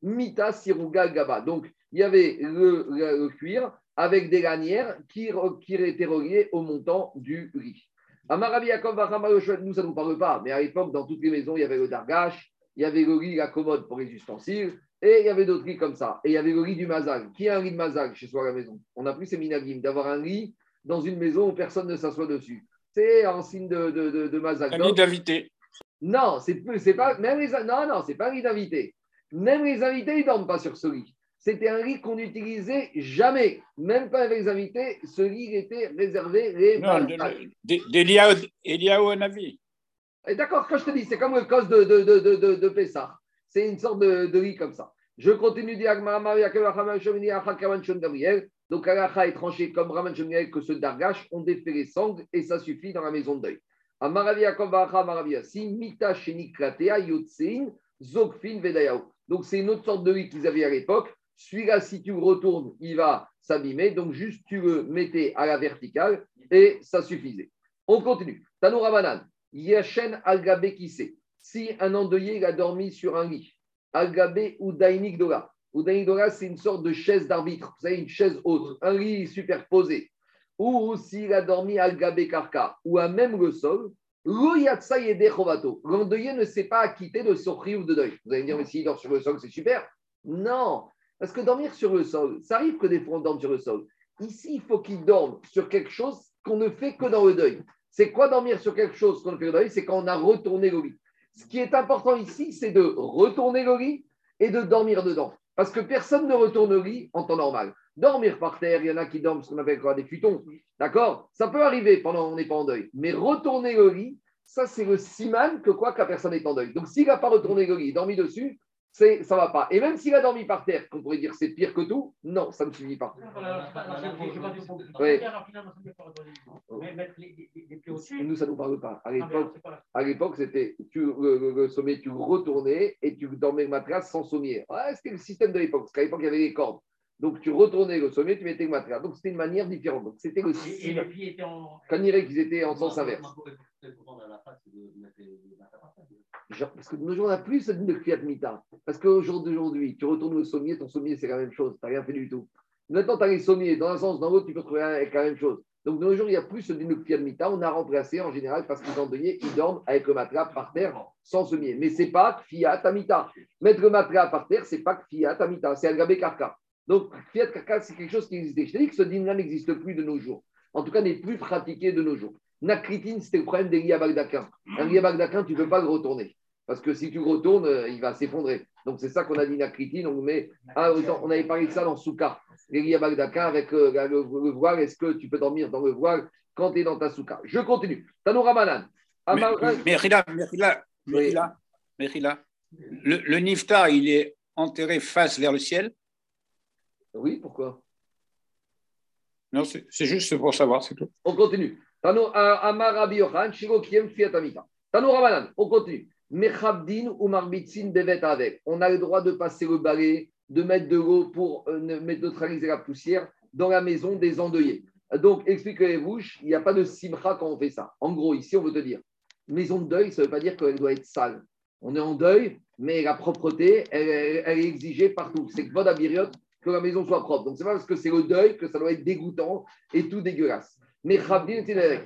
Mita Siruga Gaba. Donc, il y avait le, cuir avec des lanières qui, qui étaient reliées au montant du riz. Amarabi nous, ça ne nous parle pas, mais à l'époque, dans toutes les maisons, il y avait le dargash, il y avait le riz, la commode pour les ustensiles, et il y avait d'autres riz comme ça. Et il y avait le riz du mazag. Qui a un riz de mazag chez soi à la maison? On a pris ces minagim d'avoir un riz dans une maison où personne ne s'assoit dessus. C'est en signe de, de, de, de mazag. Un lit d'invité. Non, c'est c'est pas même les non non c'est pas un lit d'invité. Même les invités ils dorment pas sur ce lit. C'était un lit qu'on n'utilisait jamais, même pas avec les invités. Ce lit était réservé les Non, d'Eliaou Navi. Et D'accord, quand je te dis, c'est comme le cos de, de, de, de, de, de Pessah. C'est une sorte de, de lit comme ça. Je continue de dire Agmara Maria Gabriel. Donc, Alacha est tranché comme Raman Gabriel que ce Dargash, on défait les sangles et ça suffit dans la maison de deuil. Donc, c'est une autre sorte de lit qu'ils avaient à l'époque. Celui-là, si tu retournes, il va s'abîmer. Donc, juste tu le mettais à la verticale et ça suffisait. On continue. Tanoura Banan. Yashen Algabe Kise. Si un endeuillé il a dormi sur un lit, Algabe ou Dainik Dora. Ou Dainik Dora, c'est une sorte de chaise d'arbitre. Vous savez, une chaise haute, un lit superposé. Ou s'il a dormi Algabe Karka, ou à même le sol. L'endeuillé ne s'est pas acquitté de son ou de deuil. Vous allez me dire, mais s'il dort sur le sol, c'est super. Non, parce que dormir sur le sol, ça arrive que des fois on dorme sur le sol. Ici, il faut qu'il dorme sur quelque chose qu'on ne fait que dans le deuil. C'est quoi dormir sur quelque chose qu'on ne fait que dans le deuil? C'est quand on a retourné le lit. Ce qui est important ici, c'est de retourner le lit et de dormir dedans. Parce que personne ne retourne le lit en temps normal. Dormir par terre, il y en a qui dorment ce qu'on appelle quoi, des futons. D'accord? Ça peut arriver pendant qu'on n'est pas en deuil. Mais retourner le lit, ça, c'est le siman que quoi que la personne est en deuil. Donc, s'il n'a pas retourné le lit, dormi dessus, c'est, ça ne va pas. Et même s'il a dormi par terre, qu'on pourrait dire c'est pire que tout, non, ça ne suffit pas. Oui. Nous, ça ne nous parle pas. À l'époque, à l'époque, c'était tu, le, le- le sommier, tu le retournais et tu dormais le matelas sans sommier. Ouais, c'était le système de l'époque. Parce qu'à l'époque, il y avait des cordes. Donc, tu retournais le sommier, tu mettais le matelas. Donc, c'était une manière différente. Donc, c'était le Et, les filles étaient en. Quand qu'ils étaient en sens inverse. Genre, parce que de nos jours, on n'a plus ce de Fiat Mita. Parce qu'au jour d'aujourd'hui, tu retournes au sommier, ton sommier, c'est la même chose. Tu n'as rien fait du tout. Maintenant, tu as les sommiers. Dans un sens, dans l'autre, tu peux trouver avec la même chose. Donc, de nos jours, il n'y a plus ce de Mita. On a remplacé en général parce qu'ils endeuillés, ils dorment avec le matelas par terre sans sommier. Mais ce n'est pas Fiat Amita. Mettre le matelas par terre, ce n'est pas Fiat Amita. C'est Algabé Karka. Donc, Fiat Karka, c'est quelque chose qui existait. Je t'ai dit que ce dîner-là n'existe plus de nos jours. En tout cas, n'est plus pratiqué de nos jours. Nakritine, c'était le problème des Bagdaquin. Un Bagdaquin, tu ne peux pas le retourner. Parce que si tu le retournes, euh, il va s'effondrer. Donc, c'est ça qu'on a dit Nakritine. On, met, ah, on avait parlé de ça dans Souka. Les Bagdaquin avec euh, le, le voile. Est-ce que tu peux dormir dans le voile quand tu es dans ta Souka Je continue. Tanoura. Mais, Rila, mais Rila, le, le Niftar, il est enterré face vers le ciel Oui, pourquoi? Non, c'est juste pour savoir, c'est tout. On continue. Tano Amar Rabbi Shiro Kiem. Tano Ramanan, on continue. Mechabdin ou Marbitzin Bevet avec. On a le droit de passer le balai, de mettre de l'eau pour euh, neutraliser la poussière dans la maison des endeuillés. Donc, expliquez-vous, il n'y a pas de simcha quand on fait ça. En gros, ici, on veut te dire, maison de deuil, ça ne veut pas dire qu'elle doit être sale. On est en deuil, mais la propreté, elle, est exigée partout. C'est que bonne abiriote que la maison soit propre. Donc, c'est pas parce que c'est le deuil que ça doit être dégoûtant et tout dégueulasse. Mais Chabdin, c'est avec?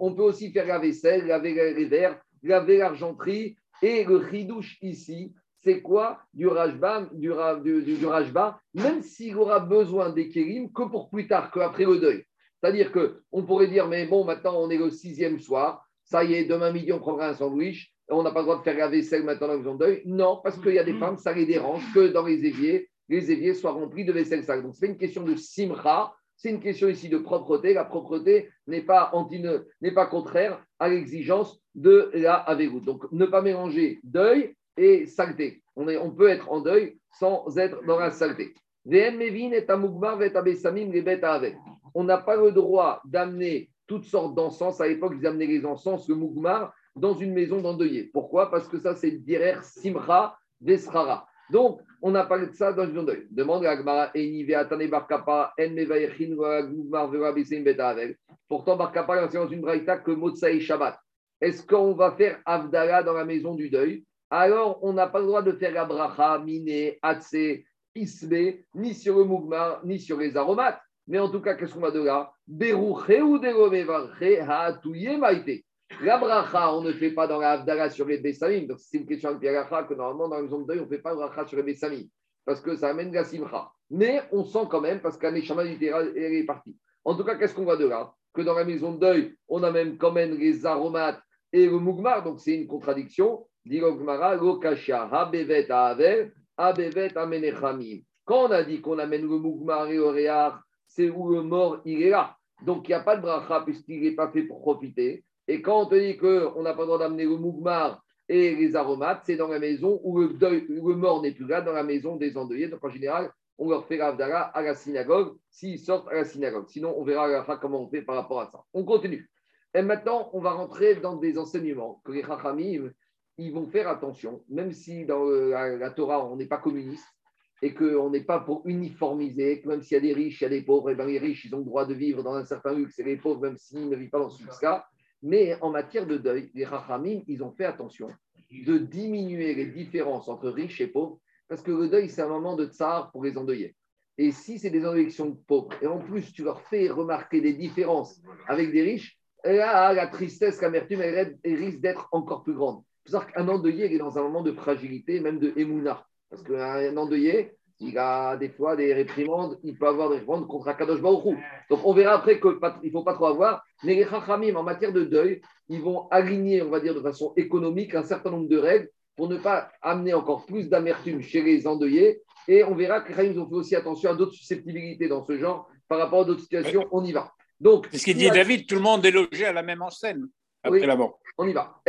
On peut aussi faire la vaisselle, laver les verres, laver l'argenterie. Et le chidouche ici, c'est quoi? Du rajba, du, ra- du, du- du rajba, même s'il aura besoin des kérim que pour plus tard, qu'après le deuil. C'est-à-dire qu'on pourrait dire, mais bon, maintenant on est le sixième soir, ça y est, demain midi on prendra un sandwich, on n'a pas le droit de faire la vaisselle maintenant dans de deuil. Non, parce qu'il y a des femmes, ça les dérange que dans les éviers, les éviers soient remplis de vaisselle sale. Donc c'est pas une question de simra, c'est une question ici de propreté. La propreté n'est pas, n'est pas contraire à l'exigence de la avegout. Donc ne pas mélanger deuil et saleté. On, est, on peut être en deuil sans être dans la saleté. On n'a pas le droit d'amener toutes sortes d'encens. À l'époque, ils amenaient les encens, le Mugmar, dans une maison d'endeuillé. Pourquoi? Parce que ça, c'est Direr Simra Vesrara. Donc, on n'a pas de ça dans une maison. Demande à Agmara, Barkapa. Pourtant, Barkapa, enseigne dans une braïta que Motsa et Shabbat. Est-ce qu'on va faire Avdala dans la maison du deuil? Alors, on n'a pas le droit de faire la bracha, miné, atse, isbe, ni sur le mugmar, ni sur les aromates. Mais en tout cas, qu'est-ce qu'on va de là? Ou maïté. La bracha, on ne fait pas dans la Havdalah sur les Bessamim. Donc, c'est une question de Piagacha que normalement, dans la maison de deuil, on ne fait pas la bracha sur les Bessamim. Parce que ça amène la simcha. Mais on sent quand même, parce qu'un échama elle est partie. En tout cas, qu'est-ce qu'on va de là? Que dans la maison de deuil, on a même quand même les aromates et le mugmar. Donc, c'est une contradiction. Quand on a dit qu'on amène le mugmar et le réar, c'est où le mort, il est là. Donc, il n'y a pas de bracha puisqu'il n'est pas fait pour profiter. Et quand on te dit qu'on n'a pas le droit d'amener le mougmar et les aromates, c'est dans la maison où le, deuil, où le mort n'est plus là, dans la maison des endeuillés. Donc, en général, on leur fait l'avdala à la synagogue s'ils sortent à la synagogue. Sinon, on verra à la fin comment on fait par rapport à ça. On continue. Et maintenant, on va rentrer dans des enseignements que les Chachamim, ils vont faire attention, même si dans la, Torah, on n'est pas communiste et qu'on n'est pas pour uniformiser, que même s'il y a des riches, il y a des pauvres, et bien les riches, ils ont le droit de vivre dans un certain luxe, et les pauvres, même s'ils ne vivent pas dans ce luxe-là. Mais en matière de deuil, les Chachamim, ils ont fait attention de diminuer les différences entre riches et pauvres, parce que le deuil, c'est un moment de tsar pour les endeuillés. Et si c'est des sont pauvres, et en plus tu leur fais remarquer des différences avec des riches, là, la tristesse, l'amertume, elle, elle risque d'être encore plus grande. Savoir qu'un endeuillé, il est dans un moment de fragilité, même de émouna. Parce qu'un endeuillé, il a des fois des réprimandes, il peut avoir des réprimandes contre Akadosh Baruch Hu. Donc on verra après qu'il ne faut pas trop avoir. Mais les Chachamim, en matière de deuil, ils vont aligner, on va dire de façon économique, un certain nombre de règles pour ne pas amener encore plus d'amertume chez les endeuillés. Et on verra que les Chachamim ont fait aussi attention à d'autres susceptibilités dans ce genre par rapport à d'autres situations. On y va. Donc, C'est ce qu'il dit David, tout le monde est logé à la même enseigne après Oui. la mort. on y va.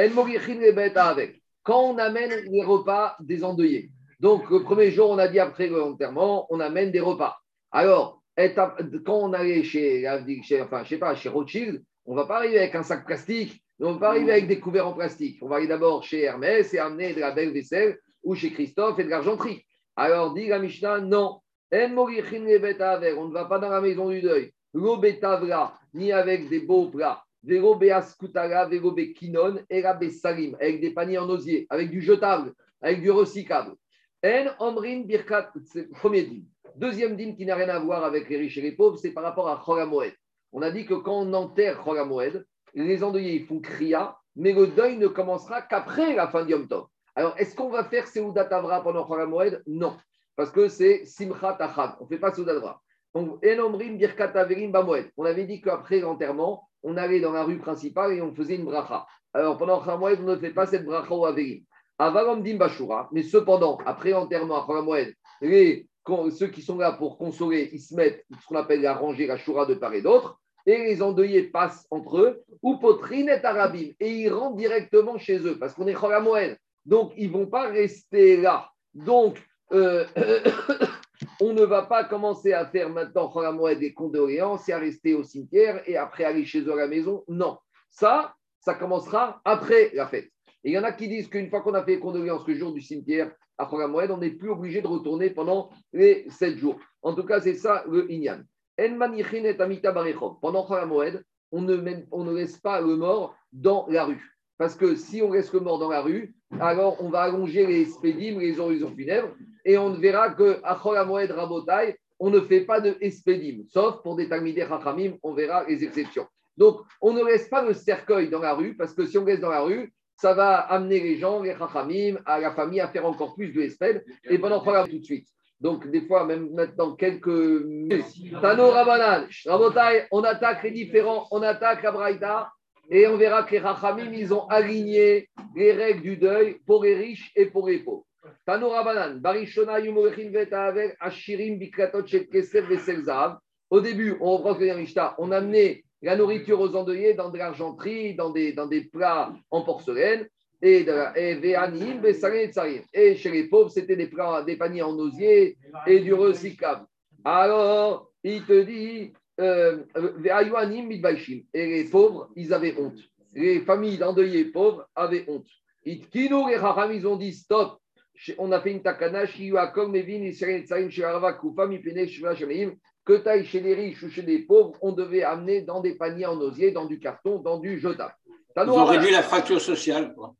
Quand on amène les repas des endeuillés, donc le premier jour, on a dit après l'enterrement, on amène des repas. Alors, quand on allait chez, chez, enfin, je sais pas, chez Rothschild, on ne va pas arriver avec un sac plastique, on ne va pas arriver avec des couverts en plastique. On va aller d'abord chez Hermès et amener de la belle vaisselle, ou chez Christophe et de l'argenterie. Alors, dit la Mishnah, non. Avec. On ne va pas dans la maison du deuil. Ni avec des beaux plats. Avec des paniers en osier, avec du jetable, avec du recyclable. En omrin birkat, c'est le premier dîme. Deuxième dîme qui n'a rien à voir avec les riches et les pauvres, c'est par rapport à Chol HaMoed. On a dit que quand on enterre Chol HaMoed, les endeuillés font kriya, mais le deuil ne commencera qu'après la fin du Yom Tov. Alors, est-ce qu'on va faire Seudat Avra pendant Chol HaMoed? Non, parce que c'est Simchat Achad. On ne fait pas Seudat Avra. Donc, En omrin birkat averim bamoed. On avait dit qu'après l'enterrement, on allait dans la rue principale et on faisait une bracha. Alors, pendant Chol HaMoed, on ne fait pas cette bracha au averim. Avalom dim bashura, mais cependant, après l'enterrement à Chol HaMoed, les ceux qui sont là pour consoler, ils se mettent ce qu'on appelle la rangée, la choura de part et d'autre, et les endeuillés passent entre eux, ou potrine et arabim, et ils rentrent directement chez eux, parce qu'on est Chol HaMoed. Donc, ils ne vont pas rester là. Donc, euh, on ne va pas commencer à faire maintenant HaMoed des condoléances et à rester au cimetière et après aller chez eux à la maison. Non. Ça, ça commencera après la fête. Et il y en a qui disent qu'une fois qu'on a fait les condoléances le jour du cimetière à HaMoed, on n'est plus obligé de retourner pendant les sept jours. En tout cas, c'est ça le Inyan. Pendant HaMoed, on ne, mène- on ne laisse pas le mort dans la rue. Parce que si on laisse le mort dans la rue, alors on va allonger les spédimes, les horizons funèbres, et on verra qu'à Chol HaMoed Rabotai, on ne fait pas de espédim, sauf pour des Talmidei Chachamim, on verra les exceptions. Donc, on ne laisse pas le cercueil dans la rue, parce que si on laisse dans la rue, ça va amener les gens, les Chachamim, à la famille à faire encore plus de espèdes, et pendant HaMoed tout de suite. Donc, des fois, même maintenant, quelques Tano Rabanan, on attaque les différents, on attaque la Braïta, et on verra que les Rachamim, ils ont aligné les règles du deuil pour les riches et pour les pauvres. Tano Rabanan, Barishona Yumorechin Vetavel, Ashirim Biklatot Shel Kesef Vesel. Au début, on reprend ce que dit on amenait la nourriture aux endeuillés dans de l'argenterie, dans des, dans plats en porcelaine. Et, chez les pauvres, c'était des, des paniers en osier et du recyclable. Alors, il te dit, euh, et les pauvres, ils avaient honte. Les familles d'endeuillés pauvres avaient honte. Ils ont dit stop. On a fait une takana, Shiyuakom, Mevin, Israël, Tsarim, Shivra, Shemaim. Que taille chez les riches ou chez les pauvres, on devait amener dans des paniers en osier, dans du carton, dans du jetable. Ils ont réduit la fracture sociale. quoi.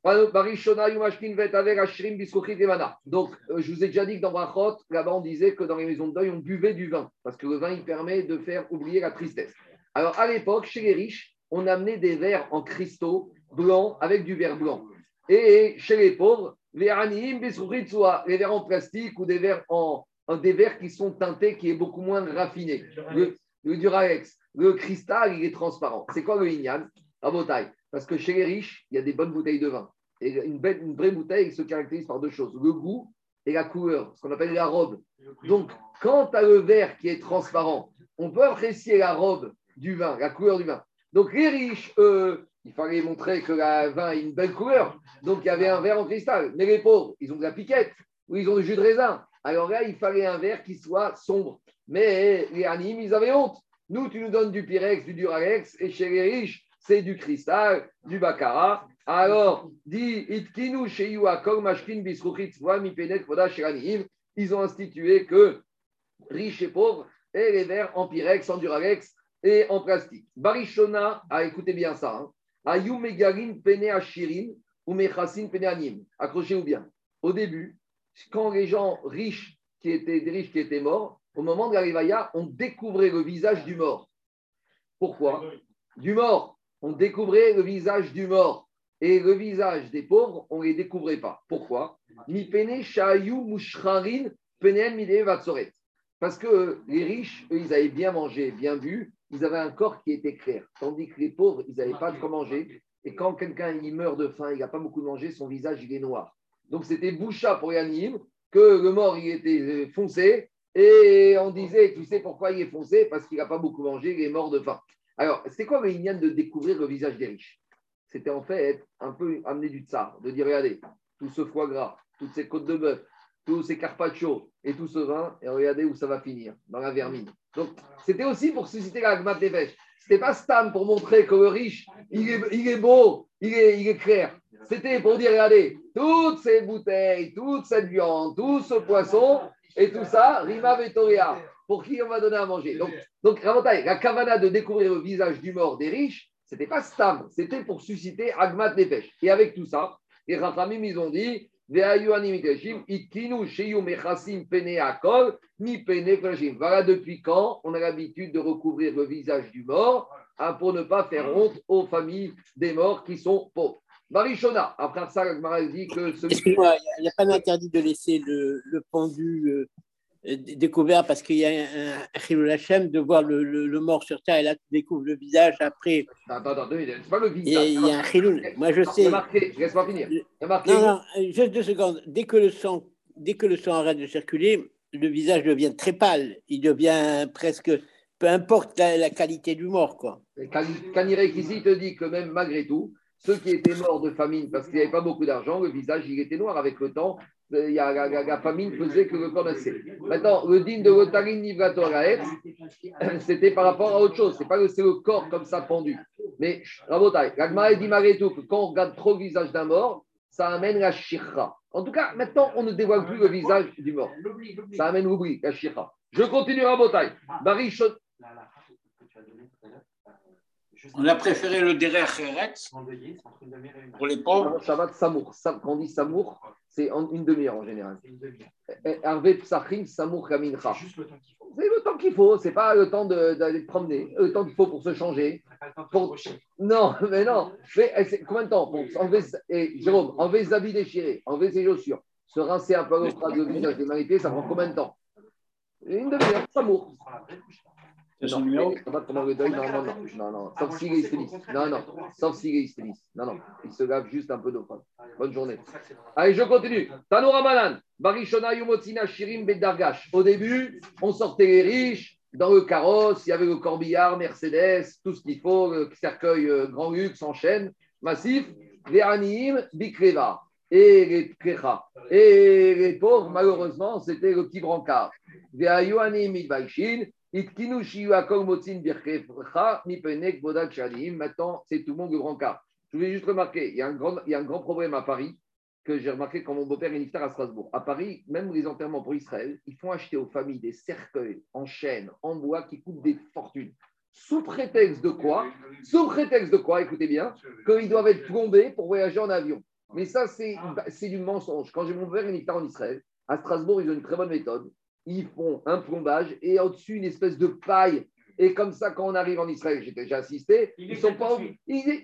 Donc, euh, je vous ai déjà dit que dans Brachot, là-bas, on disait que dans les maisons de deuil, on buvait du vin, parce que le vin, il permet de faire oublier la tristesse. Alors, à l'époque, chez les riches, on amenait des verres en cristaux blancs avec du verre blanc. Et chez les pauvres, les verres en plastique ou des verres en- des verres qui sont teintés, qui est beaucoup moins raffiné. Le, le Durarex, le cristal, il est transparent. C'est quoi le Inyan? Rabotai. Parce que chez les riches, il y a des bonnes bouteilles de vin. Et une, belle- une vraie bouteille se caractérise par deux choses le goût et la couleur, ce qu'on appelle la robe. Donc, quand tu as le verre qui est transparent, on peut apprécier la robe du vin, la couleur du vin. Donc les riches, eux, il fallait montrer que le vin a une belle couleur. Donc il y avait un verre en cristal. Mais les pauvres, ils ont de la piquette ou ils ont du jus de raisin. Alors là, il fallait un verre qui soit sombre. Mais les animes, ils avaient honte. Nous, tu nous donnes du Pyrex, du Duralex, et chez les riches, c'est du cristal, du baccarat. Alors, dit Itkinu ils ont institué que riches et pauvres et les verres en Pyrex, en Duralex et en plastique. Barishona, ah, écoutez bien ça. Hein. Ayou Megarin Pene Ashirin ou Mechasin Pene. Accrochez-vous bien. Au début, quand les gens riches, qui étaient des riches qui étaient morts, au moment de la Rivaya, on découvrait le visage du mort. Pourquoi? Du mort. On découvrait le visage du mort. Et le visage des pauvres, on ne les découvrait pas. Pourquoi? Parce que les riches, eux, ils avaient bien mangé, bien bu, ils avaient un corps qui était clair. Tandis que les pauvres, ils n'avaient pas de quoi manger. Et quand quelqu'un meurt de faim, il n'a pas beaucoup de manger, son visage, il est noir. Donc c'était boucha pour Yanim que le mort, il était foncé. Et on disait, tu sais pourquoi il est foncé? Parce qu'il n'a pas beaucoup mangé, il est mort de faim. Alors, c'était quoi le de découvrir le visage des riches? C'était en fait un peu amener du tsar, de dire, regardez, tout ce foie gras, toutes ces côtes de bœuf, tous ces carpaccio et tout ce vin, et regardez où ça va finir, dans la vermine. Donc, c'était aussi pour susciter la gmat des Ce C'était pas Stam pour montrer que le riche, il est, beau, il est, il est clair. C'était pour dire, regardez, toutes ces bouteilles, toute cette viande, tout ce poisson et tout ça, Rima Vetoria, pour qui on va donner à manger. Donc, donc la cavana de découvrir le visage du mort des riches, c'était pas Stam, c'était pour susciter Agmat Nefesh. Et avec tout ça, les Rachamim, ils ont dit, voilà depuis quand on a l'habitude de recouvrir le visage du mort hein, pour ne pas faire honte aux familles des morts qui sont pauvres. Marichona, après ça, il n'y a, pas d'interdit de laisser le, le pendu euh, découvert parce qu'il y a un, un Hachem de voir le, le, mort sur terre et là tu découvres le visage après. Attends, attends, c'est pas le visage. Il y a un Chilul. Moi je sais. Marqué, laisse-moi finir. Marqué. Non, non, juste deux secondes. Dès que le sang, dès que le sang arrête de circuler, le visage devient très pâle. Il devient presque. Peu importe la, la qualité du mort, quoi. Kanirek ici te dit que même malgré tout, ceux qui étaient morts de famine parce qu'il n'y avait pas beaucoup d'argent, le visage, il était noir avec le temps. Il y a, la, famine faisait que le corps. Maintenant, le digne de Rotarin Nivrator c'était par rapport à autre chose. C'est pas que c'est le corps comme ça pendu. Mais, Rabotai, dit malgré tout que quand on regarde trop le visage d'un mort, ça amène la shirra. En tout cas, maintenant, on ne dévoile plus le visage du mort. Ça amène l'oubli, la shirra. Je continue, Rabotai. Barry on a préféré le Derer Eretz pour les pauvres. Shabbat Samour. Quand on dit Samour, c'est une demi-heure en général. Hervé Psachim, Samour Kamincha. C'est juste le temps qu'il faut. C'est le temps qu'il faut. C'est pas le temps d'aller promener. Le temps qu'il faut pour se changer. Pour... Non, mais non. Mais, eh, combien de temps pour enlever, et, eh, Jérôme, enlever ses habits déchirés, enlever ses chaussures, se rincer un peu l'autre de visage des marités, ça prend combien de temps? Une demi-heure, Samour. Son numéro Non, non, non, non, non, sauf s'il est Non, non, sauf s'il est Non, non, il se lave juste un peu d'eau. Bonne journée. Allez, je continue. Tanoura Malan, Barishona Yumotsina Shirim Bedargash. Au début, on sortait les riches. Dans le carrosse, il y avait le corbillard, Mercedes, tout ce qu'il faut, le cercueil euh, grand luxe en chaîne, massif. Les Anim, Bikreva. Et les Krecha. Et les pauvres, malheureusement, c'était le petit brancard. Les Ayuanim, Maintenant, c'est tout le monde le grand cas. Je voulais juste remarquer, il y, a un grand, il y a un grand problème à Paris que j'ai remarqué quand mon beau-père est à Strasbourg. À Paris, même les enterrements pour Israël, ils font acheter aux familles des cercueils en chêne, en bois, qui coûtent des fortunes. Sous prétexte de quoi? Sous prétexte de quoi Écoutez bien, qu'ils doivent être plombés pour voyager en avion. Mais ça, c'est du mensonge. Quand j'ai mon père est en Israël, à Strasbourg, ils ont une très bonne méthode ils font un plombage et au-dessus une espèce de paille. Et comme ça, quand on arrive en Israël, j'ai déjà assisté, ils sont pas.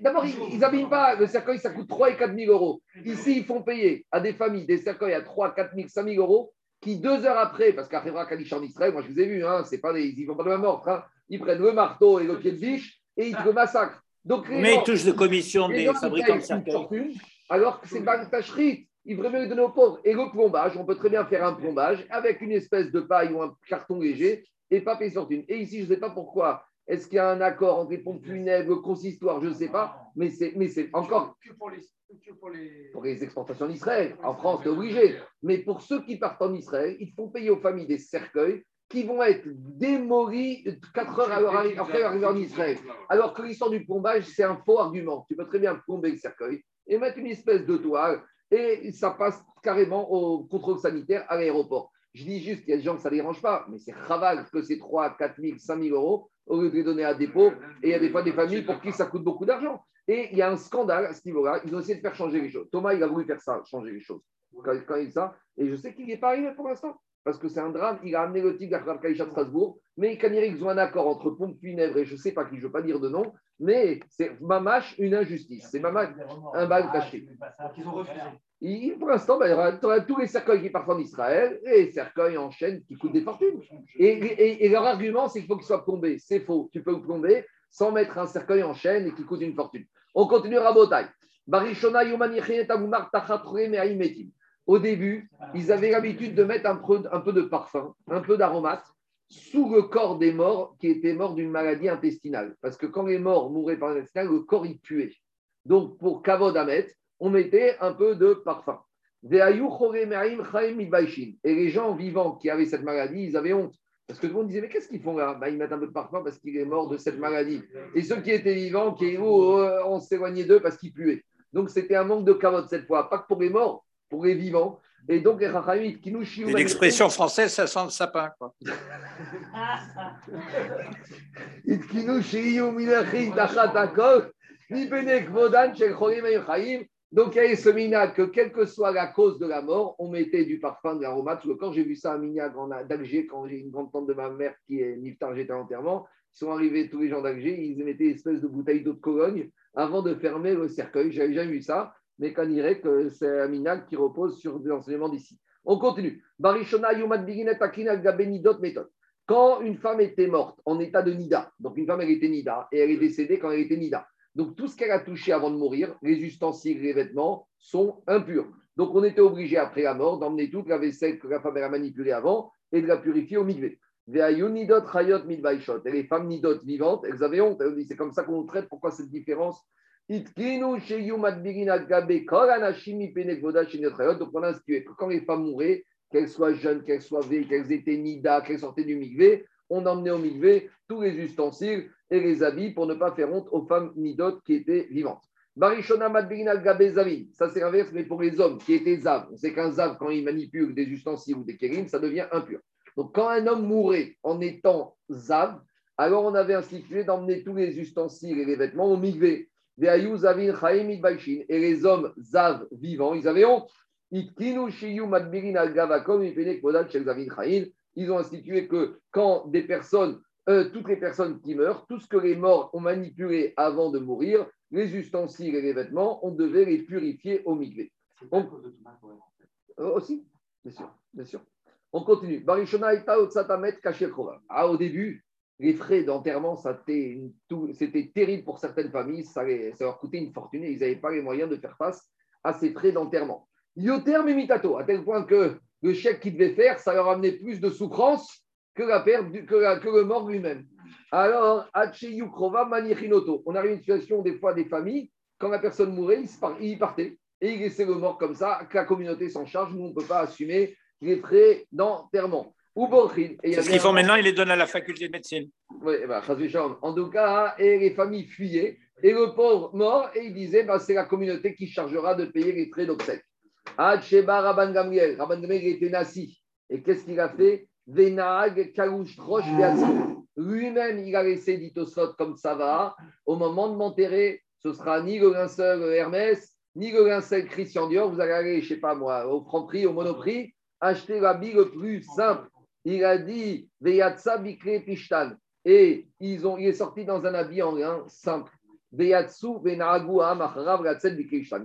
D'abord, ils n'abîment pas. Le cercueil, ça coûte 3 et 4 000 euros. Ici, ils font payer à des familles des cercueils à 3, 4 000, 5 000 euros qui, deux heures après, parce qu'arrivera Kalish en Israël, moi je vous ai vu, hein, c'est pas des, ils ne vont pas de la mort. Hein, ils prennent le marteau et le pied de biche et ils te massacrent. Donc, Mais ils touchent de commission des fabricants de cercueils. Alors que c'est pas tâcherie il vaut mieux donner aux pauvres. Et le plombage, on peut très bien faire un plombage avec une espèce de paille ou un carton léger et pas payer fortune. Et ici, je ne sais pas pourquoi Est-ce qu'il y a un accord entre les pompes funèbres, le consistoire Je ne sais pas. Mais c'est, mais c'est encore Que pour les. Que pour les... pour les exportations d'Israël. En France, c'est obligé. Mais pour ceux qui partent en Israël, ils font payer aux familles des cercueils qui vont être démolis 4 heures leur après leur arrivée en Israël. Alors que l'histoire du plombage, c'est un faux argument. Tu peux très bien plomber le cercueil et mettre une espèce de toile et ça passe carrément au contrôle sanitaire à l'aéroport. Je dis juste qu'il y a des gens que ça ne dérange pas, mais c'est raval que c'est 3, 4 000, 5 000 euros au lieu de les donner à dépôt. Et il y a des fois des familles pour qui ça coûte beaucoup d'argent. Et il y a un scandale à ce niveau-là. Ils ont essayé de faire changer les choses. Thomas, il a voulu faire ça, changer les choses. Quand, ça, et je sais qu'il n'est pas arrivé pour l'instant. Parce que c'est un drame. Il a amené le tigre à de Strasbourg. Mais quand ils ont un accord entre pompe funèbre et je ne sais pas qui, je ne veux pas dire de nom, mais c'est mamache une injustice. C'est mamache un bal caché. Ils ont refusé. Il- pour l'instant, ben, il y aura- tu auras tous les cercueils qui partent en Israël et les cercueils en chaîne qui coûtent des fortunes. Et, et- et leur argument, c'est qu'il faut qu'ils soient plombés. C'est faux. Tu peux le plomber sans mettre un cercueil en chaîne et qui coûte une fortune. On continue à Botaï. Au début, ils avaient l'habitude de mettre un peu, un peu de parfum, un peu d'aromate sous le corps des morts qui étaient morts d'une maladie intestinale. Parce que quand les morts mouraient par l'intestinal, le corps il puait. Donc pour Kavod Ahmet, on mettait un peu de parfum. Et les gens vivants qui avaient cette maladie, ils avaient honte. Parce que tout le monde disait, mais qu'est-ce qu'ils font là? Bah, Ils mettent un peu de parfum parce qu'il est mort de cette maladie. Et ceux qui étaient vivants, qui, oh, euh, on s'éloignait d'eux parce qu'ils puaient. Donc c'était un manque de carotte cette fois, pas que pour les morts, pour les vivants. Et donc les Rachamim, qui nous chient L'expression française, ça sent le sapin. Quoi. Shel cholim hayim. Donc, il y avait ce minag que, quelle que soit la cause de la mort, on mettait du parfum, de l'aromate. Quand j'ai vu ça à Mignac en- d'Alger, quand j'ai une grande tante de ma mère qui est niftar, j'étais à l'enterrement, ils sont arrivés tous les gens d'Alger, ils mettaient une espèce de bouteille d'eau de Cologne avant de fermer le cercueil. J'avais jamais vu ça, mais qu'on dirait que c'est un qui repose sur des enseignements d'ici. On continue. Barishona gabenidot méthode. Quand une femme était morte en état de nida, donc une femme elle était nida et elle est décédée quand elle était nida. Donc tout ce qu'elle a touché avant de mourir, les ustensiles, les vêtements, sont impurs. Donc on était obligé après la mort d'emmener toute la vaisselle que la femme elle a manipulée avant et de la purifier au migvé. Et les femmes nidot vivantes, elles avaient honte. C'est comme ça qu'on traite. Pourquoi cette différence Donc on a institué que quand les femmes mouraient, qu'elles soient jeunes, qu'elles soient vieilles, qu'elles étaient nida, qu'elles sortaient du migvé, on emmenait au migvé tous les ustensiles et les habits pour ne pas faire honte aux femmes nidotes qui étaient vivantes. Barishona madbirin al gabe zavin. Ça c'est l'inverse, mais pour les hommes qui étaient zav. On sait qu'un zav, quand il manipule des ustensiles ou des kérim, ça devient impur. Donc, quand un homme mourait en étant zav, alors on avait institué d'emmener tous les ustensiles et les vêtements au migvé. Et les hommes zav vivants, ils avaient honte. Ils ont institué que quand des personnes, euh, toutes les personnes qui meurent, tout ce que les morts ont manipulé avant de mourir, les ustensiles et les vêtements, on devait les purifier au migvé. On- euh, aussi, bien sûr, bien sûr. On continue. Ah, au début, les frais d'enterrement, c'était terrible pour certaines familles. Ça, leur coûtait une fortune et ils n'avaient pas les moyens de faire face à ces frais d'enterrement. Yoter memitato, à tel point que le chèque qu'ils devaient faire, ça leur amenait plus de souffrance que, la perte que, le mort lui-même. Alors, Hacheyu krova manichinoto. On arrive à une situation, des fois, des familles, quand la personne mourait, il partait et il laissait le mort comme ça, que la communauté s'en charge. Nous, on ne peut pas assumer les frais d'enterrement. Ou C'est ce qu'ils font maintenant, ils les donnent à la faculté de médecine. oui, ben, v'shalom. en tout cas, et les familles fuyaient, et le pauvre mort, et il disait, bah, c'est la communauté qui chargera de payer les frais d'obsèques. Ad Sheba Rabban Gamriel, Rabban Gamriel était nassi. Et qu'est-ce qu'il a fait? Venaag Karouch Roche. Lui-même, il a laissé dit Tosfot comme ça va. Au moment de m'enterrer, ce sera ni le linceul Hermès, ni le linceul Christian Dior. Vous allez aller, je sais pas moi, au franc prix, au monoprix, acheter l'habit le plus simple. Il a dit Veyatsa Bikre Pishtan. Et ils ont, il est sorti dans un habit en lin simple.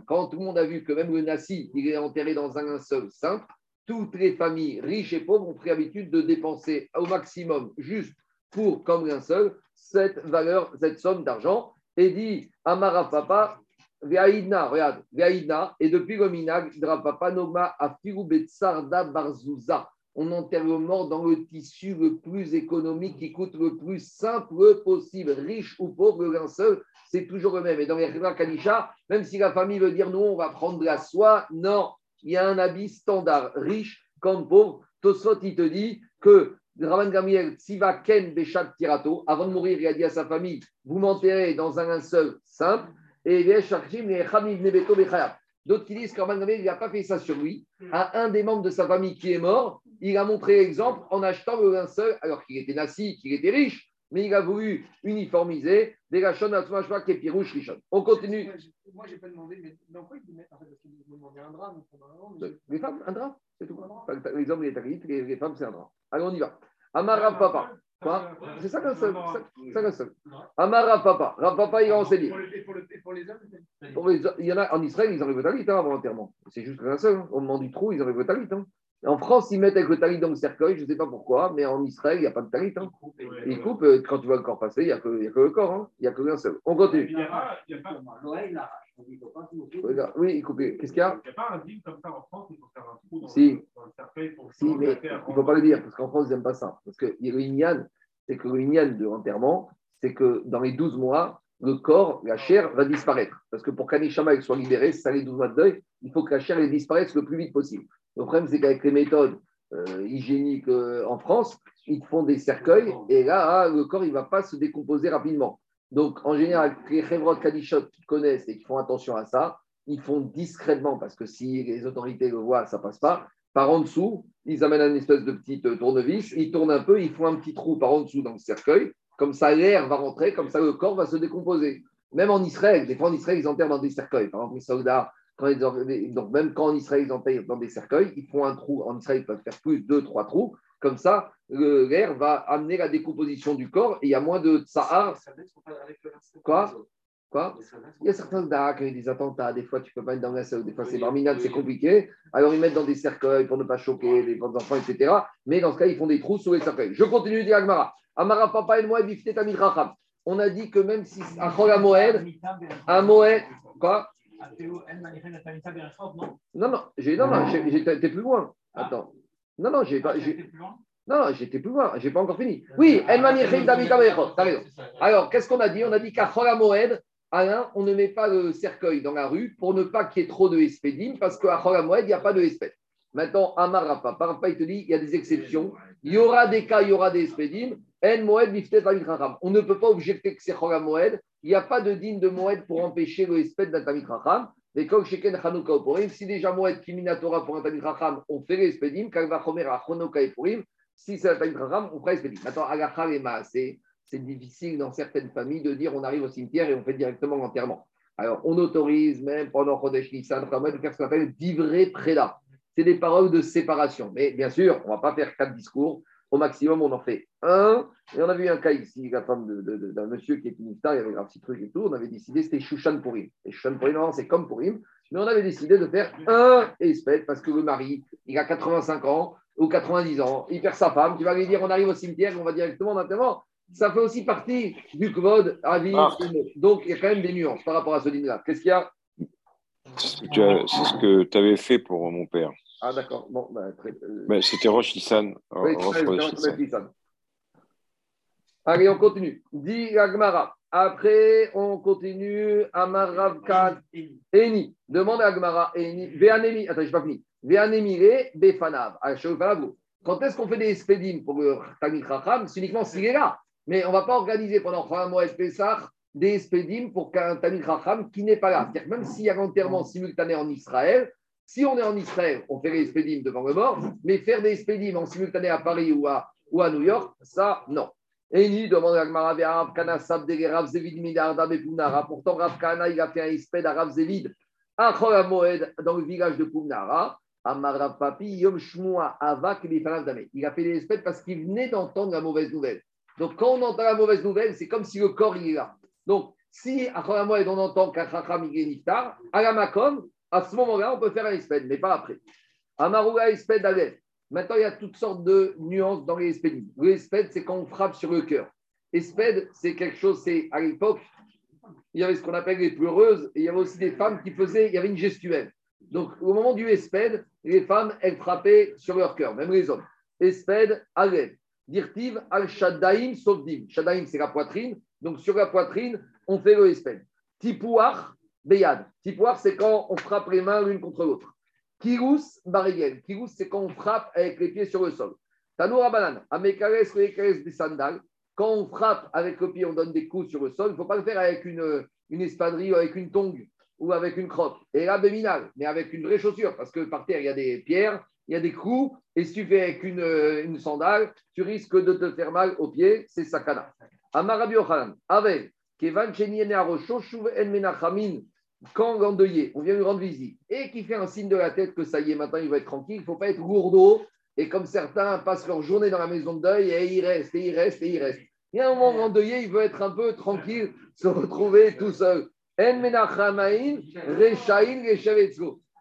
Quand tout le monde a vu que même le Nassi, il est enterré dans un linceul simple, toutes les familles riches et pauvres ont pris l'habitude de dépenser au maximum, juste pour, comme linceul, cette valeur, cette somme d'argent. Et dit Amara Papa, Veaïdna, regarde, Veaïdna, et depuis le minag, Drapapa Nogma Afiru Betsarda Barzouza. On enterre le mort dans le tissu le plus économique qui coûte le plus simple possible. Riche ou pauvre, le linceul, c'est toujours le même. Et dans les Rivas Kadisha, même si la famille veut dire non, on va prendre de la soie, non, il y a un habit standard, riche comme pauvre. Tosfot, il te dit que Raman Gamiel, Tsiva Ken Beshat Tirato, avant de mourir, il a dit à sa famille Vous m'enterrez dans un linceul simple, et. D'autres qui disent que Raman Gamiel, n'a pas fait ça sur lui. À un des membres de sa famille qui est mort, il a montré l'exemple en achetant le linceul, alors qu'il était nassi, qu'il était riche, mais il a voulu uniformiser des Rachon Atzmashma Kepirouche Rishon. On continue. Moi, j'ai- Moi, j'ai pas demandé, mais dans quoi ils mettent en fait Parce qu'ils demandaient un drap, Les femmes, un drap, c'est tout. Les hommes, les taglites, les, femmes, c'est un drap. Allez, on y va. Amar Rav Papa. Quoi C'est ça qu'un seul. Ça qu'un seul. Amar Rav Papa. Rav Papa, il a enseigné. Pour les- hommes, il y en a en Israël, ils enlèvent le talit hein, avant l'enterrement. C'est juste qu'un seul. hein. Au moment du trou, ils enlèvent le talit. hein. En France, ils mettent avec le talit dans le cercueil, je ne sais pas pourquoi, mais en Israël, il n'y a pas de talit. hein. Ils coupent, euh, quand tu vois le corps passer, il n'y a, que a le corps. hein. Il n'y a que un seul. On continue. N'y Oui, il coupe. Qu'est-ce qu'il y a? Il y a pas un deal comme ça en France il faut faire un trou dans, Si. le, dans le cercueil pour Si, mais il ne faut pas le dire, parce qu'en France, ils n'aiment pas ça. Parce que le c'est que le de l'enterrement, c'est que dans les 12 mois, le corps, la chair va disparaître. Parce que pour qu'Anishama soit libéré, ça les 12 mois de deuil, il faut que la chair elle disparaisse le plus vite possible. Le problème, c'est qu'avec les méthodes euh, hygiéniques euh, en France, ils font des cercueils et là, ah, le corps, il ne va pas se décomposer rapidement. Donc, en général, les Chevrot Kadishot qui connaissent et qui font attention à ça, ils font discrètement parce que si les autorités le voient, ça passe pas. Par en dessous, ils amènent une espèce de petite euh, tournevis, ils tournent un peu, ils font un petit trou par en dessous dans le cercueil, comme ça l'air va rentrer, comme ça le corps va se décomposer. Même en Israël, des fois en Israël, ils enterrent dans des cercueils. Par exemple, les soldats, quand ils en- donc même quand en Israël, ils enterrent dans des cercueils, ils font un trou. En Israël, ils peuvent faire plus, deux, trois trous. Comme ça, l'air va amener la décomposition du corps et il y a moins de tsahar. Quoi? Quoi? Il y a certains soldats qui ont eu des attentats, des fois tu peux pas être dans la salle, des fois c'est barminade, c'est compliqué. Alors ils mettent dans des cercueils pour ne pas choquer les enfants, etc. Mais dans ce cas, ils font des trous sous les cercueils. Je continue, dit Agmara. Amara papa et moi. On a dit que même si à Chol Moed, un Moed, quoi? Non, non, j'ai, non, non, été plus loin. Attends. Non, non, j'ai pas, non, non, j'étais plus loin, j'ai pas encore fini. Oui, El Amecho, t'as raison. Alors, qu'est-ce qu'on a dit? On a dit qu'à Chol Moed, Alain, on ne met pas le cercueil dans la rue pour ne pas qu'il y ait trop de espédim, parce qu'à Chol Moed, il n'y a pas de espède. Maintenant, Amar Rafa, Rafa, il te dit, il y a des exceptions. Il y aura des cas, il y aura des espédim. En Moed. On ne peut pas objecter que c'est Chol Moed. Il n'y a pas de digne de Moed pour empêcher le espède d'un Tamid Racham. Mais comme Sheken Chanukah au Purim, si déjà Moed Kiminatora pour un Tamid Racham, on fait l'espédim, Kalva Chomer et Purim, si c'est un Tamid Racham, on fera l'espédim. Maintenant, et c'est difficile dans certaines familles de dire on arrive au cimetière et on fait directement l'enterrement. Alors, on autorise même pendant Chodesh Nissan, de faire ce qu'on appelle divré préda. C'est des paroles de séparation. Mais bien sûr, on ne va pas faire quatre discours. Au maximum, on en fait un. Et on a vu un cas ici, la femme d'un monsieur qui est une il y avait un petit truc et tout. On avait décidé, c'était Shushan Purim. Et Shushan Purim, normalement, c'est comme Purim. Mais on avait décidé de faire un espèce parce que le mari, il a 85 ans ou 90 ans, il perd sa femme. Tu vas lui dire, on arrive au cimetière, on va directement maintenant. Ça fait aussi partie du Kvod, Avi. Ah. Donc, il y a quand même des nuances par rapport à ce dîner-là. Qu'est-ce qu'il y a? C'est ce que tu avais fait pour mon père. Ah, d'accord. Bon, bah, très, euh, Mais C'était Roche Nissan. Allez, on continue. Dit Agmara. Après, on continue. Khan. Eni. Demande à Agmara. Eni. Veanemi. Attends, je n'ai pas fini. Veanemire Befanav. Shofanav. Quand est-ce qu'on fait des expédimes pour le Tamik Racham C'est uniquement s'il est là. Mais on ne va pas organiser pendant un mois et Pessah des expédimes pour qu'un Tamik Racham qui n'est pas là. C'est-à-dire que même s'il y a un enterrement simultané en Israël, si on est en Israël, on fait les expédimes devant le mort, mais faire des expédimes en simultané à Paris ou à, ou à New York, ça, non. Et ni demande à Gmara Rav Kana Sabdege Rav Zevid Midarda Bepunara. Pourtant, Rav Kana, il a fait un espède à Rav Zevid à Moed dans le village de Punara. Amar Rav Papi Yom Shmua Avak. Il a fait des espèdes parce qu'il venait d'entendre la mauvaise nouvelle. Donc, quand on entend la mauvaise nouvelle, c'est comme si le corps il est là. Donc, si à Moed on entend qu'un Chacham il est Niftar, à la Makom, à ce moment-là, on peut faire un espède, mais pas après. Amaruga espède Aleph. Maintenant, il y a toutes sortes de nuances dans les espèdes. Le espède, c'est quand on frappe sur le cœur. Espède, c'est quelque chose, c'est à l'époque, il y avait ce qu'on appelle les pleureuses, et il y avait aussi des femmes qui faisaient, il y avait une gestuelle. Donc, au moment du espède, les femmes, elles frappaient sur leur cœur, même les hommes. Esped, Alev. Dirtiv, Al Shadaim, Sovdim. Shadaim, c'est la poitrine. Donc, sur la poitrine, on fait le Esped. Tipouach, Beyad. Tipouach, c'est quand on frappe les mains l'une contre l'autre. Kirous, Barigel. Kirous, c'est quand on frappe avec les pieds sur le sol. Tanoura Banan, Amekares, Reekares, des sandales. Quand on frappe avec le pied, on donne des coups sur le sol. Il ne faut pas le faire avec une, une espadrille ou avec une tongue ou avec une crotte. Et là, béminal, mais avec une vraie chaussure, parce que par terre, il y a des pierres, il y a des coups, et si tu fais avec une, une sandale, tu risques de te faire mal aux pieds, c'est sakana. Amarabi Ochanan, avec Kevan En quand l'endeuillé, on vient lui rendre visite, et qui fait un signe de la tête que ça y est, maintenant il va être tranquille, il ne faut pas être lourdeau, et comme certains passent leur journée dans la maison de deuil, et ils restent, et ils restent, et ils restent. Il y a un moment, l'endeuillé, il veut être un peu tranquille, se retrouver tout seul.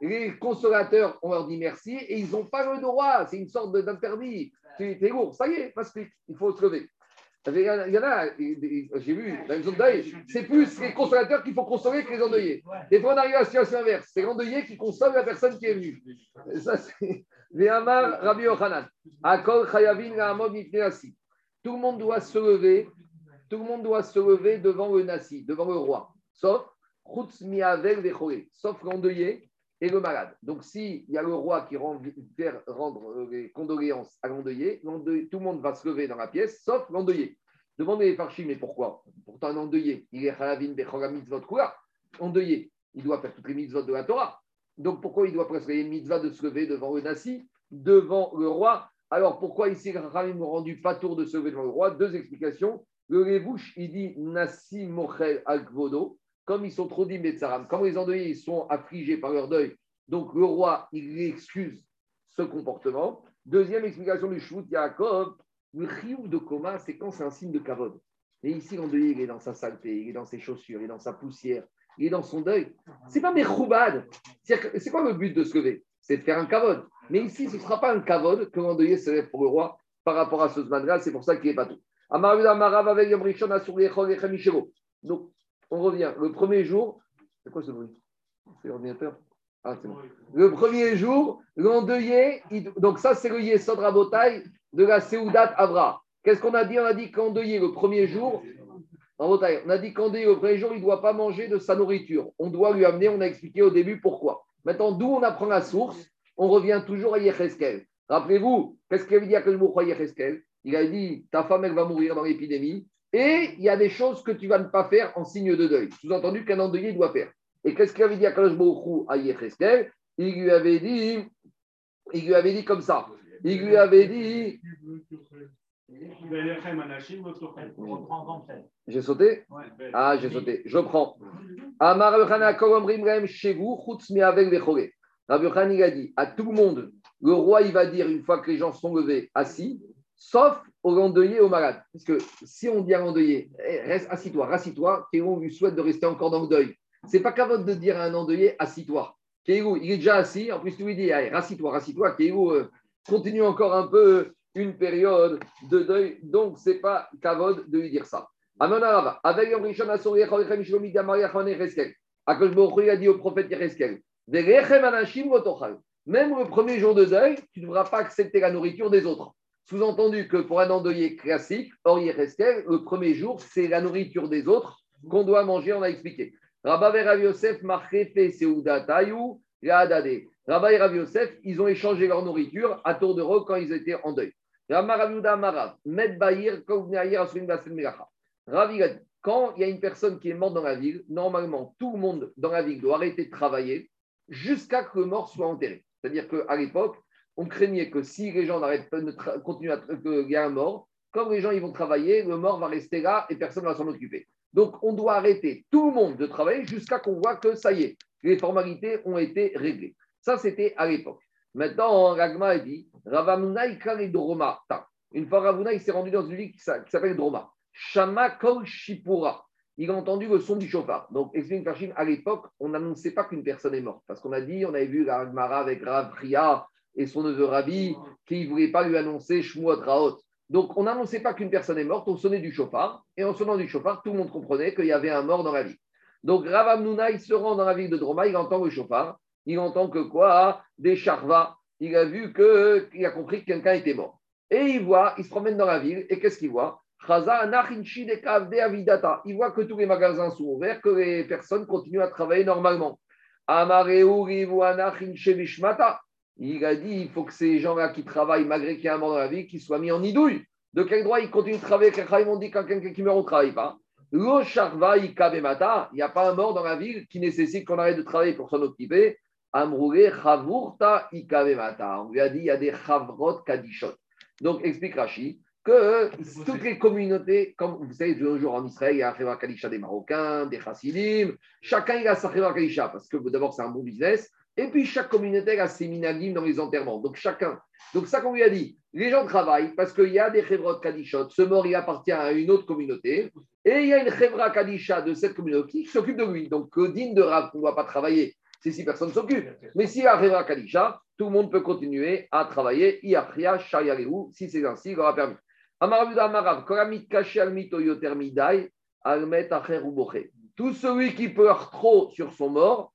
Les consolateurs, on leur dit merci, et ils n'ont pas le droit, c'est une sorte d'interdit. Tu es lourd, ça y est, vite, il faut se lever. Il y en a- j'ai vu, dans de deuil, c'est plus les consolateurs qu'il faut consoler que les endeuillés. Des fois, on arrive à la situation inverse. C'est l'endeuillé qui console la personne qui est venue. Ça, c'est. Ve'amar Rabbi Yochanan. Akol Chayavin Nasi. Tout le monde doit se lever. Tout le monde doit se lever devant le Nasi, devant le roi. Sauf Chutz Miavel. Sauf l'endeuillé et le malade. Donc, s'il y a le roi qui rend, euh, les condoléances à l'endeuillé, tout le monde va se lever dans la pièce, sauf l'endeuillé. Demandez les farchis, mais pourquoi? Pourtant, un il est Bechora Mitzvot Kula. Endeuillé, il doit faire toutes les mitzvot de la Torah. Donc, pourquoi il doit presque une mitzvah de se lever devant le Nassi, devant le roi? Alors, pourquoi ici, les rendu pas tour de se lever devant le roi? Deux explications. Le Levouche, il dit Nassi Mochel al Kvodo, comme ils sont trop dit Metzaram, comme les endeuillés sont affligés par leur deuil, donc le roi, il excuse ce comportement. Deuxième explication du Shvut Yaakov, le chiouf de coma, c'est quand c'est un signe de kavod. Et ici, l'endeuillé, il est dans sa saleté, il est dans ses chaussures, il est dans sa poussière, il est dans son deuil. C'est pas que- c'est quoi le but de se lever? C'est de faire un kavod. Mais ici, ce ne sera pas un kavod que l'endeuillé se lève pour le roi par rapport à ce zman c'est pour ça qu'il n'est pas tout. On revient. Le premier jour, c'est quoi ce bruit? C'est l'ordinateur? Ah, c'est bon. Le premier jour, l'endeuillé, il- donc ça, c'est le Yesod Rabotai de la Seudat Avra. Qu'est-ce qu'on a dit? On a dit qu'endeuillé le premier jour, en on a dit qu'endeuillé le premier jour, il ne doit pas manger de sa nourriture. On doit lui amener, on a expliqué au début pourquoi. Maintenant, d'où on apprend la source On revient toujours à Yecheskel. Rappelez-vous, qu'est-ce qu'il avait dit à Kelmoucha Yecheskel? Il a dit ta femme, elle va mourir dans l'épidémie. Et il y a des choses que tu vas ne pas faire en signe de deuil. Sous-entendu qu'un endeuillé doit faire. Et qu'est-ce qu'il avait dit à Kadosh à Yecheskel? Il lui avait dit, il lui avait dit comme ça. Il lui avait dit, j'ai sauté? Ah, j'ai sauté. Je prends. Amar Yochanan, il a dit à tout le monde, le roi, il va dire une fois que les gens sont levés, assis, sauf aux endeuillés aux malades. Parce que si on dit à l'endeuillé, eh, reste assis-toi, rassis-toi, Kéhou lui souhaite de rester encore dans le deuil. C'est pas votre de dire à un endeuillé, assis-toi. Kéhou, il est déjà assis, en plus tu lui dis, allez, rassis-toi, rassis-toi, Kéhou, euh, continue encore un peu une période de deuil. Donc, c'est pas kavod de lui dire ça. Avec Yom Rishon a dit au prophète. Même le premier jour de deuil, tu ne devras pas accepter la nourriture des autres. Sous-entendu que pour un endeuillé classique, or Yecheskel, le premier jour, c'est la nourriture des autres qu'on doit manger, on a expliqué. Rabba et Rav Yosef, Tayou. Rabba et Rav Yosef, ils ont échangé leur nourriture à tour de rôle quand ils étaient en deuil. Rama Rav Yuda Marav, Med Bahir, Kovneaïr, Asurim Basen Melacha. Rav, il a dit, quand il y a une personne qui est morte dans la ville, normalement, tout le monde dans la ville doit arrêter de travailler jusqu'à que le mort soit enterré. C'est-à-dire qu'à l'époque, on craignait que si les gens n'arrêtent pas de continuer à qu'il y a un mort, comme les gens ils vont travailler, le mort va rester là et personne ne va s'en occuper. Donc, on doit arrêter tout le monde de travailler jusqu'à qu'on voit que ça y est, les formalités ont été réglées. Ça, c'était à l'époque. Maintenant, Ragma a dit Ravamuna Droma. Une fois Ravuna, il s'est rendu dans une ville qui s'a- qui s'appelle Droma. Shama Kol Shipura. Il a entendu le son du chauffard. Donc, explique Farshim, à l'époque, on n'annonçait pas qu'une personne est morte. Parce qu'on a dit, on avait vu la avec Rav Priya et son neveu Rabbi, qui ne voulait pas lui annoncer Shmuot Raot. Donc, on n'annonçait pas qu'une personne est morte, on sonnait du chauffard. Et en sonnant du chauffard, tout le monde comprenait qu'il y avait un mort dans la ville. Donc, Rav Amnouna, il se rend dans la ville de Droma, il entend le chauffard. Il entend que quoi Des charvas. Il a vu que, il a compris que quelqu'un était mort. Et il voit, il se promène dans la ville, et qu'est-ce qu'il voit? Il voit que tous les magasins sont ouverts, que les personnes continuent à travailler normalement. Il a dit il faut que ces gens-là qui travaillent, malgré qu'il y ait un mort dans la vie, qu'ils soient mis en idouille. De quel droit ils continuent de travailler Quelqu'un m'ont dit quand quelqu'un qui meurt, on ne travaille pas. Il n'y a pas un mort dans la ville qui nécessite qu'on arrête de travailler pour s'en occuper. Amroule chavurta ikabemata. On lui a dit il y a des chavrot kadishot. Donc explique Rashi que toutes les communautés, comme vous savez, de nos jours en Israël, il y a la Chevra Kadisha des Marocains, des Chassidim, chacun il a sa Chevra Kadisha parce que d'abord c'est un bon business, et puis chaque communauté a ses minagim dans les enterrements. Donc chacun. Donc ça qu'on lui a dit, les gens travaillent parce qu'il y a des Chevra Kadishot, ce mort il appartient à une autre communauté, et il y a une Chevra Kadisha de cette communauté qui s'occupe de lui. Donc que digne de Rav ne doit pas travailler, si personne s'occupe. Mais s'il y a Chevra Kadisha, tout le monde peut continuer à travailler, Iachria, Shayareu, si c'est ainsi, il aura permis. Tout celui qui pleure trop sur son mort,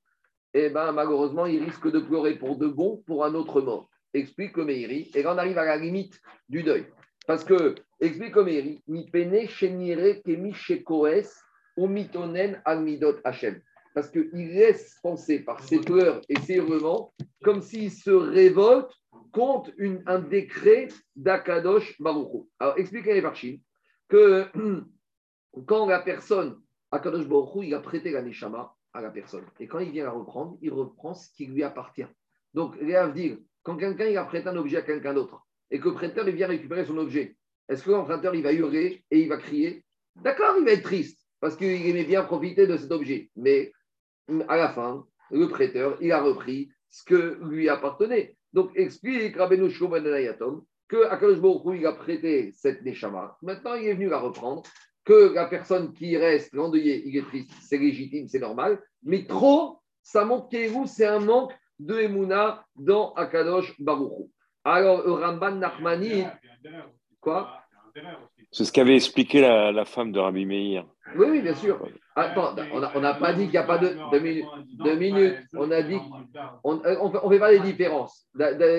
eh ben, malheureusement, il risque de pleurer pour de bon pour un autre mort. Explique le Meiri. Et là, on arrive à la limite du deuil. Parce que, explique Meiri, Mi pene shenire kemi shekoes ou mitonen almidot Hachem. Parce qu'il laisse penser par ses pleurs et ses hurlements comme s'il se révolte contre un décret d'Akadosh Baruchou. Alors, expliquez les Parchim que quand la personne, Akadosh Baruchou, il a prêté la Neshama à la personne. Et quand il vient la reprendre, il reprend ce qui lui appartient. Donc, les dire quand quelqu'un il a prêté un objet à quelqu'un d'autre et que le prêteur il vient récupérer son objet, est-ce que l'emprunteur il va hurler et il va crier? D'accord, il va être triste parce qu'il aimait bien profiter de cet objet. Mais à la fin, le prêteur, il a repris ce que lui appartenait. Donc, explique Rabbeinu Ayatom que Akadosh il a prêté cette Neshama. Maintenant, il est venu la reprendre. Que la personne qui reste l'endeuillé, il est triste, c'est légitime, c'est normal. Mais trop, ça montre qu'Ehu, c'est un manque de Emouna dans Akadosh Baruch Hu. Alors, Ramban Nachmani, quoi? C'est ce qu'avait expliqué la, la femme de Rabbi Meir. Oui, oui, bien sûr. Attends, on n'a pas dit qu'il n'y a pas de. Deux minutes. Deux minutes. On a dit. On ne fait pas les différences.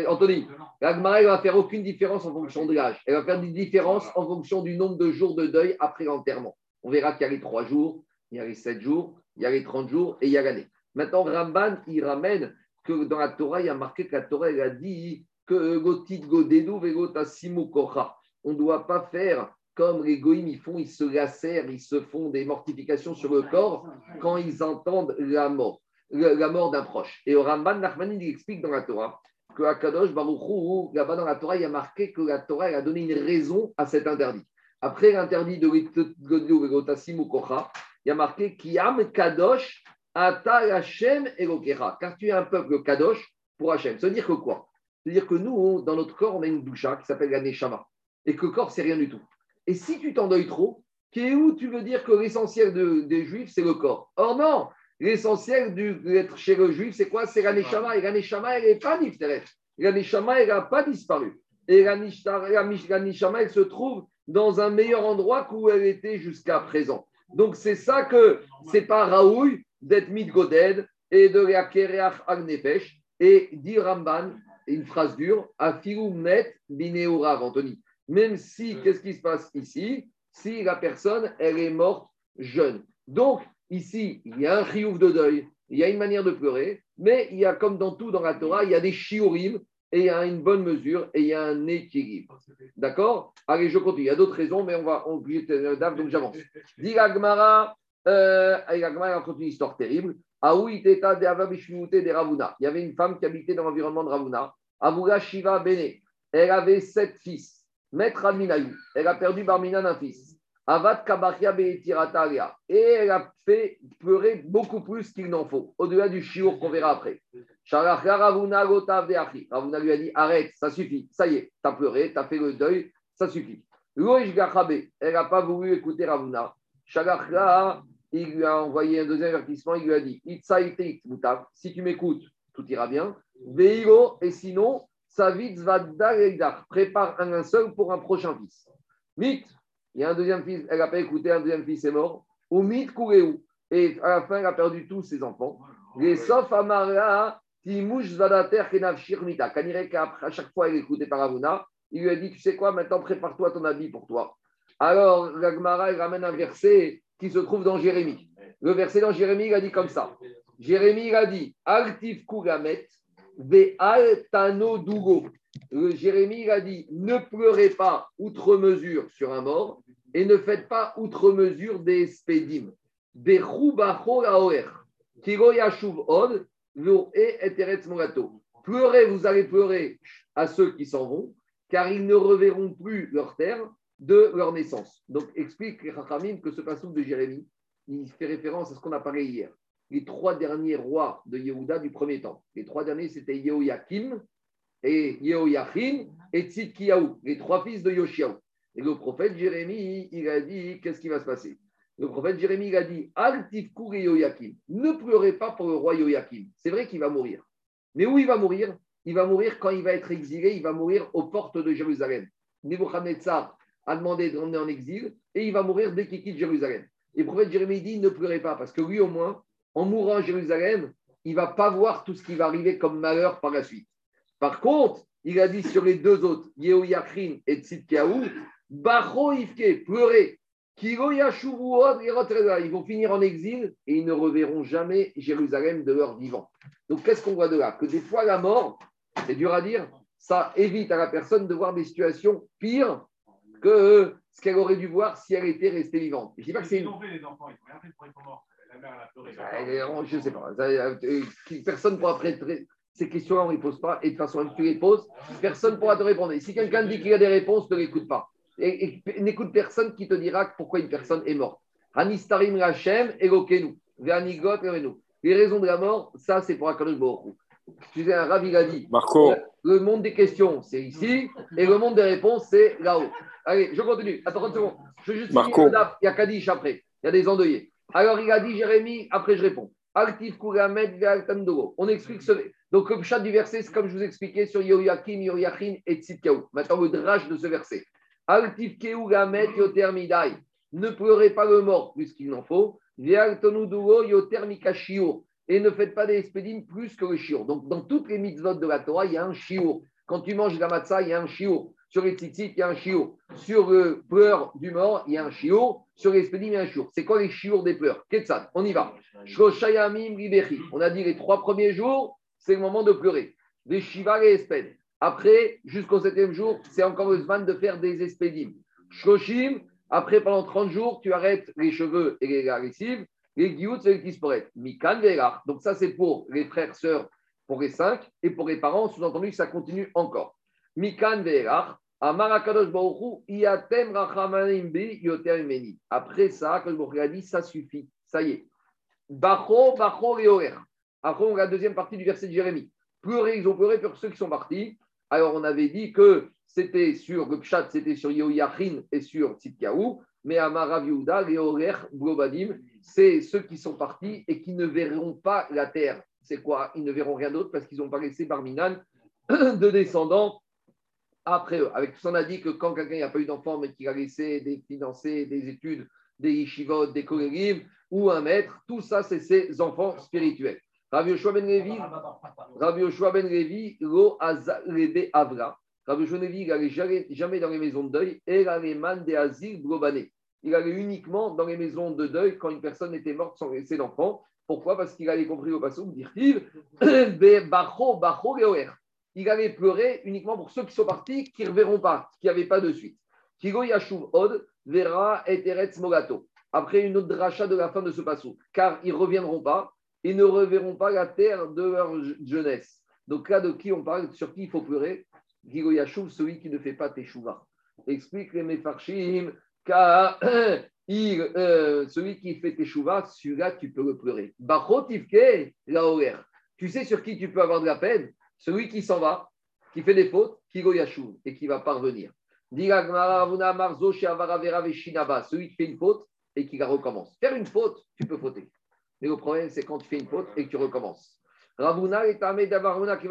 Anthony, la Gemara, elle va faire aucune différence en fonction de l'âge. Elle va faire des différences en fonction du nombre de jours de deuil après l'enterrement. On verra qu'il y a les trois jours, il y a les sept jours, il y a les 30 jours et il y a l'année. Maintenant, Ramban, il ramène que dans la Torah, il y a marqué que la Torah, elle a dit que Gotit Godenu Vegotasimu Kocha. On ne doit pas faire comme les goïms, ils font, ils se lacèrent, ils se font des mortifications sur le corps quand ils entendent la mort, la mort d'un proche. Et au Ramban Nachmani, il explique dans la Torah que à Kadosh Baruch Hu, là-bas dans la Torah, il y a marqué que la Torah elle a donné une raison à cet interdit. Après l'interdit de Vegotasim ou Kocha, il y a marqué Kiam Kadosh Ata Hashem Elokecha, car tu es un peuple Kadosh pour Hashem. Ça veut dire que quoi? C'est-à-dire que nous, dans notre corps, on a une doucha qui s'appelle la Neshama, et que le corps, c'est rien du tout. Et si tu t'endeuilles trop, qui est où tu veux dire que l'essentiel de- des juifs, c'est le corps? Or non, l'essentiel d'être chez le juif, c'est quoi? C'est la Neshama. Et elle n'est pas Nifteret. La Neshama, elle n'a pas disparu. Et la, Nishta- la Mish- la Neshama, elle se trouve dans un meilleur endroit qu'où elle était jusqu'à présent. Donc c'est ça que c'est pas Raoul d'être Midgoded et de la Kereach Agnefesh. Et dit Ramban, une phrase dure, Afilumnet bineurav, Anthony. Même si, qu'est-ce qui se passe ici? Si la personne, elle est morte jeune. Donc, ici, il y a un chiouf de deuil, il y a une manière de pleurer, mais il y a, comme dans tout dans la Torah, il y a des shiurim, et il y a une bonne mesure, et il y a un équilibre. D'accord? Allez, je continue. Il y a d'autres raisons, mais on va oublier d'ave, donc j'avance. Dit la Gemara, euh, Gemara raconte une histoire terrible. Ravuna. Il y avait une femme qui habitait dans l'environnement de Ravuna. Avula Shiva Bene. Elle avait sept fils. Maître Adminayu. Elle a perdu Barmina d'un fils. Avat Kabachia Beetiratalia. Et elle a fait pleurer beaucoup plus qu'il n'en faut, au-delà du chiour qu'on verra après. Ravuna lui a dit Arrête, ça suffit. Ça y est, t'as pleuré, t'as fait le deuil, ça suffit. Loïch Gachabe. Elle n'a pas voulu écouter Ravuna. Shalachia il lui a envoyé un deuxième avertissement, il lui a dit si tu m'écoutes, tout ira bien. Veilo, et sinon, Savitz Vadar prépare un seul pour un prochain fils. Vite, il y a un deuxième fils, elle n'a pas écouté, un deuxième fils est mort. Ou Mit Kureu, et à la fin, elle a perdu tous ses enfants. Les Sof Amara, Timush Zadater Kenav Shirmita. Kanire qu'à chaque fois, elle écoutait par Avuna, Il lui a dit, tu sais quoi, maintenant prépare-toi ton habit pour toi. Alors, l'Agmara, il ramène un verset qui se trouve dans Jérémie. Le verset dans Jérémie, il a dit comme ça. Jérémie, il a dit, Altif Kugamet, Le Jérémie, a dit, ne pleurez pas outre mesure sur un mort et ne faites pas outre mesure des spédim. E. Pleurez, vous allez pleurer à ceux qui s'en vont, car ils ne reverront plus leur terre de leur naissance. Donc, explique les Chachamim que ce passage de Jérémie, il fait référence à ce qu'on a parlé hier. Les trois derniers rois de Yehuda du premier temps. Les trois derniers, c'était Yehoyakim, et Yehoyachin et Tzidkiyahu, les trois fils de Yoshiaou. Et le prophète Jérémie, il a dit, qu'est-ce qui va se passer? Le prophète Jérémie, il a dit, Altifkur Yehoyakim, ne pleurez pas pour le roi Yehoyakim. C'est vrai qu'il va mourir. Mais où il va mourir? Il va mourir quand il va être exilé, il va mourir aux portes de Jérusalem. Nebuchadnezzar a demandé de l'emmener en exil et il va mourir dès qu'il quitte Jérusalem. Et le prophète Jérémie dit, ne pleurez pas, parce que lui au moins, en mourant à Jérusalem, il ne va pas voir tout ce qui va arriver comme malheur par la suite. Par contre, il a dit sur les deux autres, Yehoyachin et Tzidkiaou, Bacho Ifke, Yashuvuot, Ils vont finir en exil et ils ne reverront jamais Jérusalem de leur vivant. Donc qu'est-ce qu'on voit de là? Que des fois la mort, c'est dur à dire, ça évite à la personne de voir des situations pires que ce qu'elle aurait dû voir si elle était restée vivante. Je dis pas que c'est une... mère, a pleuré. Euh, Je ne sais pas. Euh, euh, Personne ne pourra prêter. Ces questions-là, on ne les pose pas. Et de toute façon, même si tu les poses, personne ne pourra te répondre. Et si quelqu'un dit qu'il y a des réponses, ne l'écoute pas. Et, et n'écoute personne qui te dira pourquoi une personne est morte. Hanistarim Lachem, Elokenu. Veanigot. Les raisons de la mort, ça, c'est pour Akadosh Hu. Tu sais, un Rav, il a dit Marco, le monde des questions, c'est ici, et le monde des réponses, c'est là-haut. Allez, je continue. Attends 30 secondes. Je vais juste Marco. Il y a Kadish après. Il y a des endeuillés. Alors, il a dit Jérémie, après je réponds. Ve'altamdogo. On explique ce. Donc, le chat du verset, c'est comme je vous expliquais sur Yoyakim, Yoyachin et Tzidkaou. Maintenant, le drage de ce verset. Altif Kuramet Yoter Midai. Ne pleurez pas le mort plus qu'il n'en faut. Et ne faites pas des expédimes plus que le shiur. Donc, dans toutes les mitzvot de la Torah, il y a un shiur. Quand tu manges la matzah, il y a un shiur. Sur les tzitzit, il y a un shiur. Sur le pleur du mort, il y a un shiur. Sur les expédimes, il y a un shiur. C'est quoi les shiurs des pleurs? Ketsad, on y va. On a dit les trois premiers jours, c'est le moment de pleurer. Des shiva et espèdes. Après, jusqu'au septième jour, c'est encore le zman de faire des espédimes. Shoshim, après pendant 30 jours, tu arrêtes les cheveux et les agressives. Les guilloutes, c'est les kisporet. Mikan Velar. Donc ça, c'est pour les frères, sœurs, pour les cinq. Et pour les parents, sous-entendu, ça continue encore. Mikan Velar. Après ça, a dit, ça suffit. Ça y est. Bacho, Bacho et Orer. Après, on a la deuxième partie du verset de Jérémie. Pleurer, ils ont pleuré pour ceux qui sont partis. Alors, on avait dit que c'était sur le Pshat, c'était sur Yehoyachin et sur Tzidkiaou. Mais à Maraviouda, les Blobadim, c'est ceux qui sont partis et qui ne verront pas la terre. C'est quoi? Ils ne verront rien d'autre parce qu'ils n'ont pas laissé Barminan de descendants après eux. Avec tout ça, on a dit que quand quelqu'un n'a pas eu d'enfant, mais qu'il a laissé des financer des études, des yeshivot, des collègues ou un maître, tout ça, c'est ses enfants spirituels. Rabbi Yoshua ben Levi, Rabbi Yoshua ben Levi, lo azalebe avra. Rabbi Yoshua ben Levi, il n'allait jamais, dans les maisons de deuil, et man de asile globané. Il allait uniquement dans les maisons de deuil quand une personne était morte sans laisser d'enfant. Pourquoi? Parce qu'il avait compris au passage, dire-t-il, bacho, bacho, leoer il allait pleurer uniquement pour ceux qui sont partis, qui ne reverront pas, qui n'avaient pas de suite. Kigo Yashuv Od, Vera et Eretz Mogato. Après une autre dracha de la fin de ce passou, car ils ne reviendront pas et ne reverront pas la terre de leur jeunesse. Donc là, de qui on parle, sur qui il faut pleurer? Kigo Yashuv, celui qui ne fait pas Teshuvah. Explique les Mefarshim, car euh, celui qui fait Teshuvah, celui-là, tu peux le pleurer. Bachotivke, la. Tu sais sur qui tu peux avoir de la peine? Celui qui s'en va, qui fait des fautes, qui go yashuv et qui va parvenir. Celui qui fait une faute et qui la recommence. Faire une faute, tu peux fauter. Mais le problème, c'est quand tu fais une faute et que tu recommences. Ravuna est Ravuna qui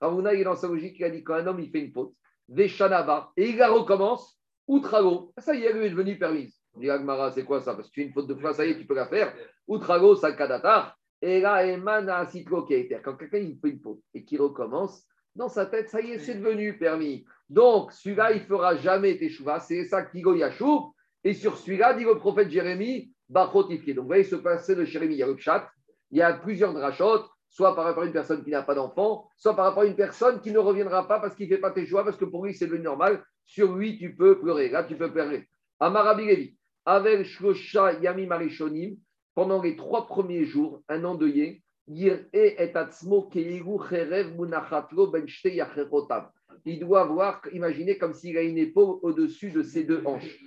Ravuna, il est dans sa logique, il a dit quand un homme il fait une faute, Veshanava, et il la recommence, Outrago, ça y est, elle est devenue permise. Dit Agmara, c'est quoi ça? Parce que tu fais une faute de fois, ça y est, tu peux la faire. Outrago, Sakadatar. Et là, qui a. Quand quelqu'un il fait une faute et qu'il recommence, dans sa tête, ça y est, c'est devenu permis. Donc, celui-là, il fera jamais Teshuvah. C'est ça Kigo Yashub. Et sur celui-là, dit le prophète Jérémie, Bachotifke. Donc, vous voyez ce passé de Jérémie, il y a le chat. Il y a plusieurs drachot, soit par rapport à une personne qui n'a pas d'enfant, soit par rapport à une personne qui ne reviendra pas parce qu'il ne fait pas Teshuvah, parce que pour lui, c'est devenu normal. Sur lui, tu peux pleurer. Là, tu peux pleurer. Amarabi Levi, avec Shlosha Yami Marishonim, pendant les trois premiers jours, un endeuillé, Munachatlo Ben il doit avoir, imaginez comme s'il a une épaule au-dessus de ses deux hanches.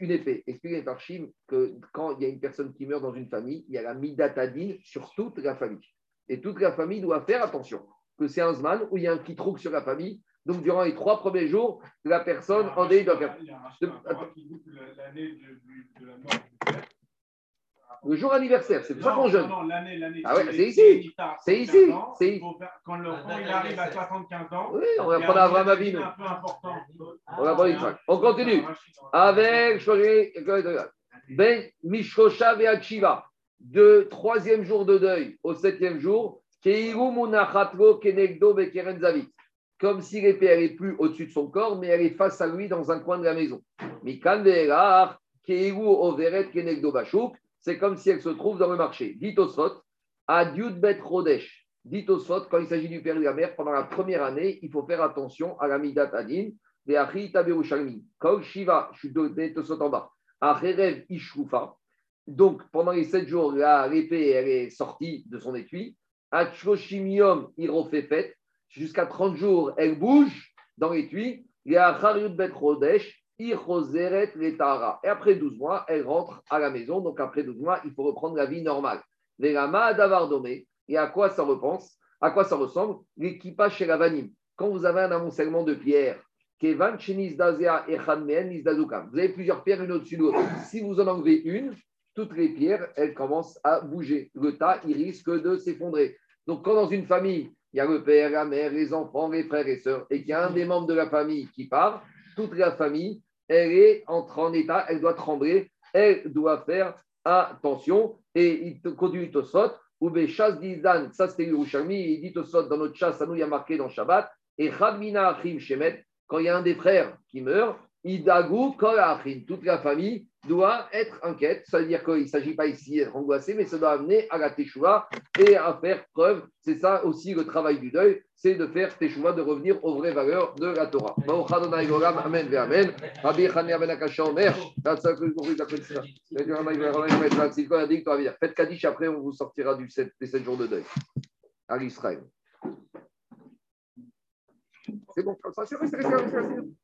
Une épée. Expliquez par Chim que quand il y a une personne qui meurt dans une famille, il y a la midatadine sur toute la famille. Et toute la famille doit faire attention. Que c'est un zman où il y a un petit trou sur la famille. Donc, durant les trois premiers jours, la personne en doit faire. Il y a un roi qui goûte l'année de, du- de la mort du père. Le jour anniversaire, c'est pour ça qu'on jeûne. Non, non, l'année, l'année. Ah ouais, c'est ici. C'est 75 ici. ans, C'est Quand l'enfant il arrive à 75 ans, Oui, on va prendre un Abraham Avinu. un peu important. On va prendre Yitzhak. On continue. Avec Ben Mishkosha Veachiva, de troisième jour de deuil au septième jour, Keiru Munachatlo Kenegdo Bekeren Zavit. Comme si l'épée elle est plus au-dessus de son corps, mais elle est face à lui dans un coin de la maison. Mikan Ve'erar, Keiru Overet Kenegdo Bashuk, c'est comme si elle se trouve dans le marché. Dit Osot, Adiud Bet Rodesh. Dit Osot, quand il s'agit du père et de la mère, pendant la première année, il faut faire attention à la Midat Adin. Ve'achi Taberushalmi. Kol Shiva, je suis donné en bas. Acherev Ishrufa. Donc, pendant les sept jours, l'épée, elle est sortie de son étui. Achloshimium, il refait fête. Jusqu'à 30 jours, elle bouge dans l'étui. Et Achariut Bet Rodesh. Et après 12 mois, elle rentre à la maison. Donc, après 12 mois, il faut reprendre la vie normale. Et à quoi ça repense? À quoi ça ressemble? L'équipage chez la Vanim. Quand vous avez un amoncellement de pierres. Vous avez plusieurs pierres une au-dessus de l'autre. Si vous en enlevez une, toutes les pierres, elles commencent à bouger. Le tas, il risque de s'effondrer. Donc, quand dans une famille, il y a le père, la mère, les enfants, les frères et sœurs, et qu'il y a un des membres de la famille qui part, toute la famille, elle est entre en état, elle doit trembler, elle doit faire attention. Et il te continue Tosot, ou Bechas Dizdan, ça c'était Yerushalmi, il dit Tosot dans notre chasse, ça nous y a marqué dans Shabbat, et Chadmina Achim Shemet, quand il y a un des frères qui meurt, Idagu Kol Achim, toute la famille doit être inquiète. Ça veut dire qu'il ne s'agit pas ici d'être angoissé, mais ça doit amener à la Teshuvah et à faire preuve. C'est ça aussi le travail du deuil, c'est de faire Teshuvah, de revenir aux vraies valeurs de la Torah. Amen Amen. Faites Kaddish, après on vous sortira du sept- des 7 jours de deuil à l'Israël. C'est bon, c'est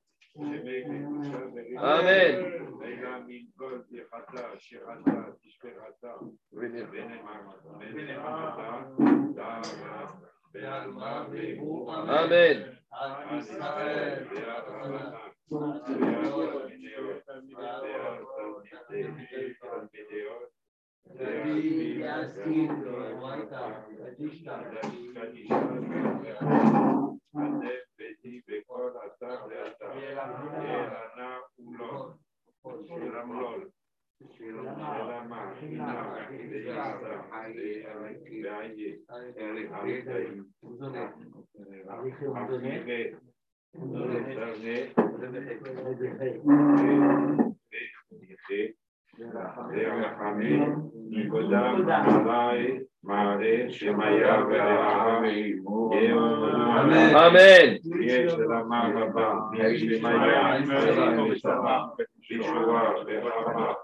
Amen. Amen. Amen. Elana ulol,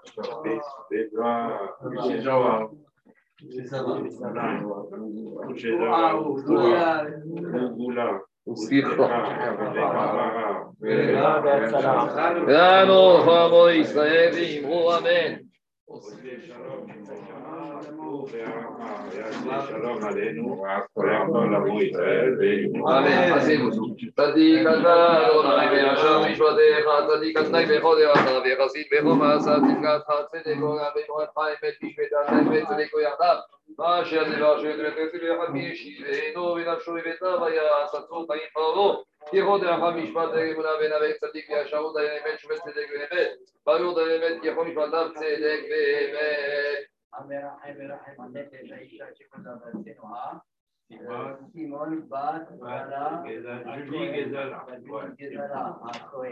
משפטיך, צדיק אדוני בכל דעתך, ויחסית בכל Amen. Passez-vous. Tiro de la famille, avec Sadik, Yacharo, Dayanemet, Chouvet, Sedek, Behemet, Barou, Dayanemet, Yachon, Mishpadav, Sedek, Behemet. Simon, Bat, Bala, Julie, Gezala, Gezala, Akoe,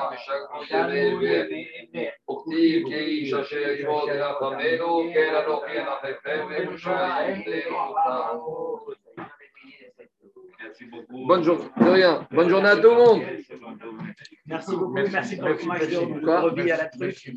meshak, yeme, וכתיב כאיש אשר ימות יחמנו, כן אנוכי אנחכם, ומשמעים Merci beaucoup. Bonne journée, de rien. Bonne journée à tout le monde. Merci beaucoup, merci pour le fromage de Quoi brebis à la truffe.